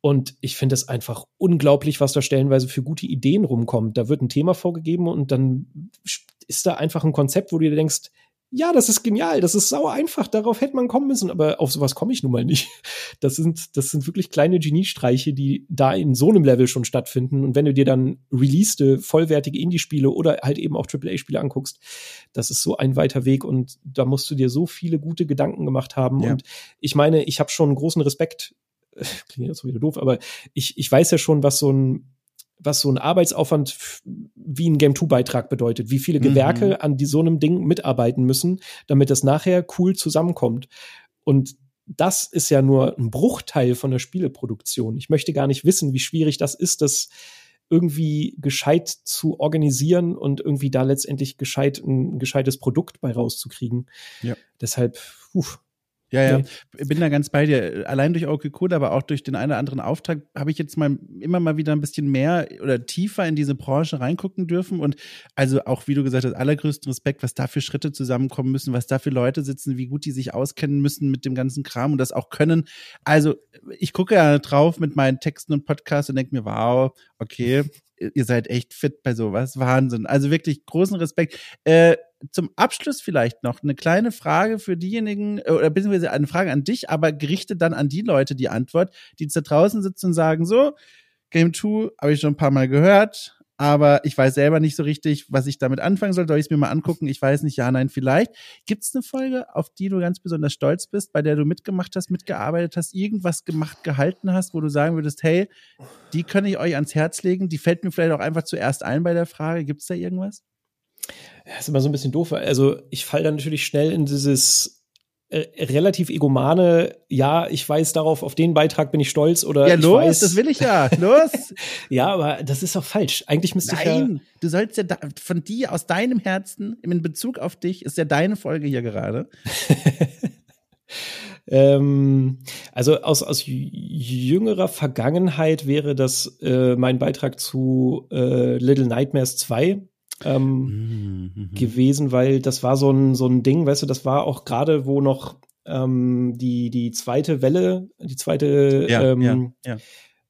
Und ich finde es einfach unglaublich, was da stellenweise für gute Ideen rumkommt. Da wird ein Thema vorgegeben und dann ist da einfach ein Konzept, wo du dir denkst, ja, das ist genial, das ist sauer einfach, darauf hätte man kommen müssen, aber auf sowas komme ich nun mal nicht. Das sind, das sind wirklich kleine Geniestreiche, die da in so einem Level schon stattfinden. Und wenn du dir dann releaste, vollwertige Indie-Spiele oder halt eben auch AAA-Spiele anguckst, das ist so ein weiter Weg und da musst du dir so viele gute Gedanken gemacht haben. Ja. Und ich meine, ich habe schon großen Respekt klingt jetzt wieder doof, aber ich, ich weiß ja schon, was so ein was so ein Arbeitsaufwand wie ein Game 2 Beitrag bedeutet, wie viele Gewerke mhm. an die, so einem Ding mitarbeiten müssen, damit das nachher cool zusammenkommt. Und das ist ja nur ein Bruchteil von der Spieleproduktion. Ich möchte gar nicht wissen, wie schwierig das ist, das irgendwie gescheit zu organisieren und irgendwie da letztendlich gescheit ein gescheites Produkt bei rauszukriegen. Ja. Deshalb, uff, ja, ja, nee. bin da ganz bei dir. Allein durch okay cool, aber auch durch den einen oder anderen Auftrag habe ich jetzt mal immer mal wieder ein bisschen mehr oder tiefer in diese Branche reingucken dürfen und also auch, wie du gesagt hast, allergrößten Respekt, was da für Schritte zusammenkommen müssen, was da für Leute sitzen, wie gut die sich auskennen müssen mit dem ganzen Kram und das auch können. Also ich gucke ja drauf mit meinen Texten und Podcasts und denke mir, wow, okay, ihr seid echt fit bei sowas. Wahnsinn. Also wirklich großen Respekt. Äh, zum Abschluss vielleicht noch eine kleine Frage für diejenigen, äh, oder beziehungsweise eine Frage an dich, aber gerichtet dann an die Leute die Antwort, die da draußen sitzen und sagen, so, Game 2 habe ich schon ein paar Mal gehört, aber ich weiß selber nicht so richtig, was ich damit anfangen soll. Soll ich es mir mal angucken? Ich weiß nicht, ja, nein, vielleicht. Gibt es eine Folge, auf die du ganz besonders stolz bist, bei der du mitgemacht hast, mitgearbeitet hast, irgendwas gemacht, gehalten hast, wo du sagen würdest, hey, die kann ich euch ans Herz legen, die fällt mir vielleicht auch einfach zuerst ein bei der Frage. Gibt es da irgendwas? Ja, ist immer so ein bisschen doof. Also ich falle dann natürlich schnell in dieses relativ egomane, ja, ich weiß darauf, auf den Beitrag bin ich stolz oder Ja, los, weiß, das will ich ja. Los. ja, aber das ist doch falsch. Eigentlich müsste Nein, ich ja du sollst ja da, von dir aus deinem Herzen in Bezug auf dich ist ja deine Folge hier gerade. ähm, also aus, aus jüngerer Vergangenheit wäre das äh, mein Beitrag zu äh, Little Nightmares 2 ähm, mhm. gewesen, weil das war so ein, so ein Ding, weißt du, das war auch gerade, wo noch ähm, die, die zweite Welle, die zweite ja, ähm, ja, ja.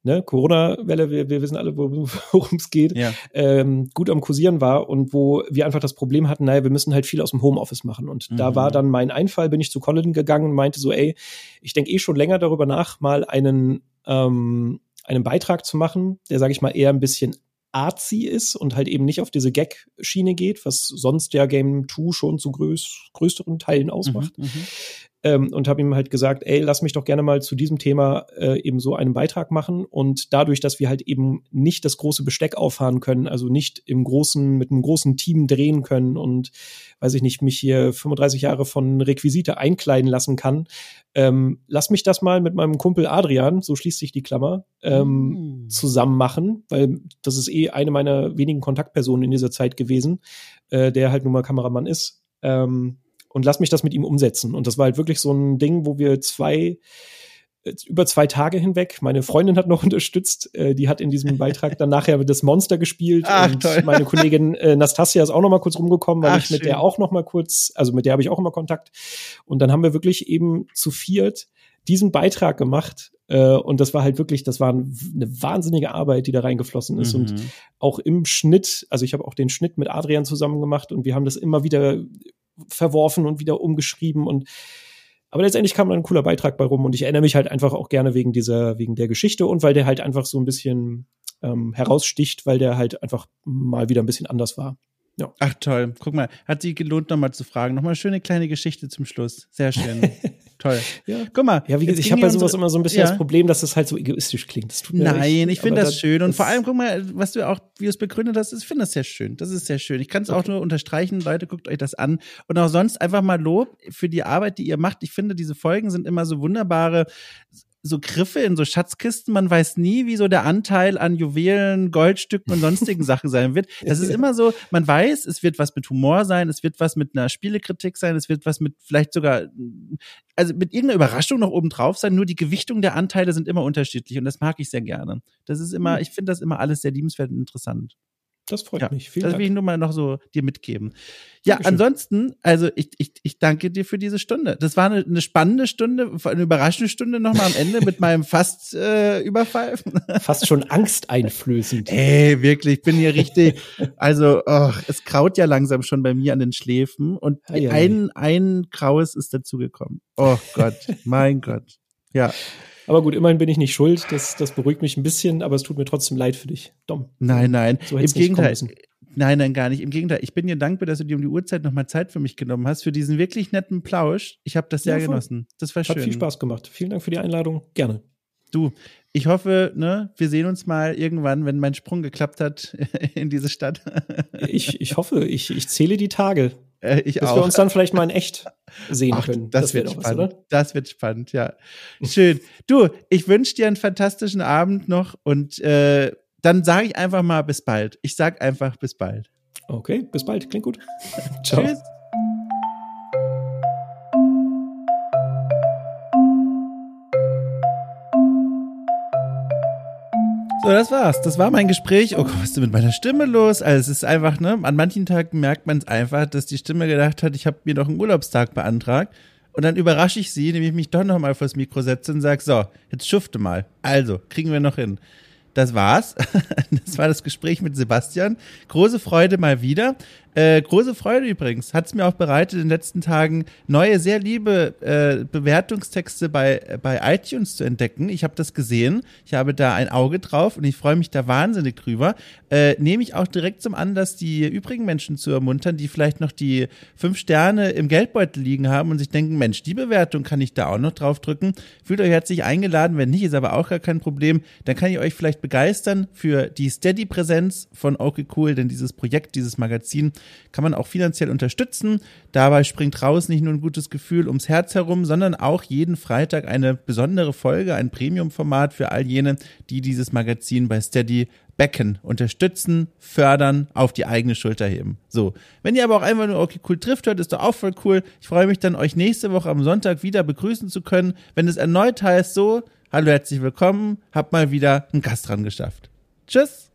Ne, Corona-Welle, wir, wir wissen alle, worum es geht, ähm, gut am Kursieren war und wo wir einfach das Problem hatten, naja, wir müssen halt viel aus dem Homeoffice machen. Und mhm. da war dann mein Einfall, bin ich zu Colin gegangen und meinte so, ey, ich denke eh schon länger darüber nach, mal einen, ähm, einen Beitrag zu machen, der, sage ich mal, eher ein bisschen artsy ist und halt eben nicht auf diese Gag-Schiene geht, was sonst ja Game 2 schon zu größ größeren Teilen ausmacht. Mhm, mhm ähm, und habe ihm halt gesagt, ey, lass mich doch gerne mal zu diesem Thema äh, eben so einen Beitrag machen. Und dadurch, dass wir halt eben nicht das große Besteck auffahren können, also nicht im großen, mit einem großen Team drehen können und weiß ich nicht, mich hier 35 Jahre von Requisite einkleiden lassen kann, ähm, lass mich das mal mit meinem Kumpel Adrian, so schließt sich die Klammer, ähm, mm. Zusammen machen, weil das ist eh eine meiner wenigen Kontaktpersonen in dieser Zeit gewesen, äh, der halt nun mal Kameramann ist. Ähm, und lass mich das mit ihm umsetzen. Und das war halt wirklich so ein Ding, wo wir zwei äh, über zwei Tage hinweg. Meine Freundin hat noch unterstützt. Äh, die hat in diesem Beitrag dann nachher das Monster gespielt. Ach, und toll. meine Kollegin äh, Nastasia ist auch noch mal kurz rumgekommen, weil Ach, ich mit schön. der auch noch mal kurz, also mit der habe ich auch immer Kontakt. Und dann haben wir wirklich eben zu viert diesen Beitrag gemacht. Äh, und das war halt wirklich, das war eine wahnsinnige Arbeit, die da reingeflossen ist. Mhm. Und auch im Schnitt, also ich habe auch den Schnitt mit Adrian zusammen gemacht und wir haben das immer wieder verworfen und wieder umgeschrieben und aber letztendlich kam dann ein cooler Beitrag bei rum und ich erinnere mich halt einfach auch gerne wegen dieser, wegen der Geschichte und weil der halt einfach so ein bisschen ähm, heraussticht, weil der halt einfach mal wieder ein bisschen anders war. Ja. Ach toll, guck mal, hat sich gelohnt, nochmal zu fragen. Nochmal eine schöne kleine Geschichte zum Schluss. Sehr schön. toll. Ja. Guck mal. Ja, wie gesagt, ich habe bei sowas immer so ein bisschen ja. das Problem, dass es das halt so egoistisch klingt. Das tut mir Nein, ich finde aber das schön. Und vor allem, guck mal, was du auch, wie du es begründet hast, ich finde das sehr schön. Das ist sehr schön. Ich kann es auch Okay. nur unterstreichen. Leute, guckt euch das an. Und auch sonst einfach mal Lob für die Arbeit, die ihr macht. Ich finde, diese Folgen sind immer so wunderbare so Griffe in so Schatzkisten. Man weiß nie, wie so der Anteil an Juwelen, Goldstücken und sonstigen Sachen sein wird. Das ist immer so, man weiß, es wird was mit Humor sein, es wird was mit einer Spielekritik sein, es wird was mit vielleicht sogar, also mit irgendeiner Überraschung noch oben drauf sein. Nur die Gewichtung der Anteile sind immer unterschiedlich und das mag ich sehr gerne. Das ist immer, ich finde das immer alles sehr liebenswert und interessant. Das freut Ja, mich. Vielen das will ich Dank. nur mal noch so dir mitgeben. Ja, Dankeschön. ansonsten, also ich, ich, ich danke dir für diese Stunde. Das war eine, eine spannende Stunde, eine überraschende Stunde nochmal am Ende mit meinem fast äh, Überfall. Fast schon angsteinflößend. Ey, wirklich, ich bin hier richtig, also oh, es kraut ja langsam schon bei mir an den Schläfen und Ei, ei, ein, ein Graues ist dazugekommen. Oh Gott, mein Gott. Ja, Aber gut, immerhin bin ich nicht schuld. Das, das beruhigt mich ein bisschen, aber es tut mir trotzdem leid für dich. Dom. nein, nein, So im Gegenteil. Nein, nein, gar nicht. Im Gegenteil, ich bin dir dankbar, dass du dir um die Uhrzeit nochmal Zeit für mich genommen hast, für diesen wirklich netten Plausch. Ich habe das sehr Ja, genossen. Das war schön. Hat viel Spaß gemacht. Vielen Dank für die Einladung. Gerne. Du, ich hoffe, ne, wir sehen uns mal irgendwann, wenn mein Sprung geklappt hat in diese Stadt. Ich, ich hoffe, ich, ich zähle die Tage, Äh, ich bis auch. wir uns dann vielleicht mal in echt sehen Ach, können. das, wär wird doch was, spannend. oder? Das wird spannend, ja. Schön. Du, ich wünsche dir einen fantastischen Abend noch und äh, dann sage ich einfach mal bis bald. Ich sag einfach bis bald. Okay, bis bald. Klingt gut. Ciao. Tschüss. So, das war's. Das war mein Gespräch. Oh Gott, was ist denn mit meiner Stimme los? Also es ist einfach, ne, an manchen Tagen merkt man es einfach, dass die Stimme gedacht hat, ich habe mir noch einen Urlaubstag beantragt. Und dann überrasche ich sie, indem ich mich doch noch mal vors Mikro setze und sage, so, jetzt schufte mal. Also, kriegen wir noch hin. Das war's. Das war das Gespräch mit Sebastian. Große Freude mal wieder. Äh, große Freude übrigens. Hat es mir auch bereitet, in den letzten Tagen neue, sehr liebe äh, Bewertungstexte bei, bei iTunes zu entdecken. Ich habe das gesehen. Ich habe da ein Auge drauf und ich freue mich da wahnsinnig drüber. Äh, nehme ich auch direkt zum Anlass, die übrigen Menschen zu ermuntern, die vielleicht noch die fünf Sterne im Geldbeutel liegen haben und sich denken, Mensch, die Bewertung kann ich da auch noch drauf drücken. Fühlt euch herzlich eingeladen. Wenn nicht, ist aber auch gar kein Problem. Dann kann ich euch vielleicht begeistern für die Steady-Präsenz von Okay Cool, denn dieses Projekt, dieses Magazin kann man auch finanziell unterstützen. Dabei springt raus nicht nur ein gutes Gefühl ums Herz herum, sondern auch jeden Freitag eine besondere Folge, ein Premium-Format für all jene, die dieses Magazin bei Steady backen, unterstützen, fördern, auf die eigene Schulter heben. So. Wenn ihr aber auch einfach nur okay cool trifft hört, ist doch auch voll cool. Ich freue mich dann, euch nächste Woche am Sonntag wieder begrüßen zu können, wenn es erneut heißt so, hallo, herzlich willkommen, hab mal wieder einen Gast dran geschafft. Tschüss!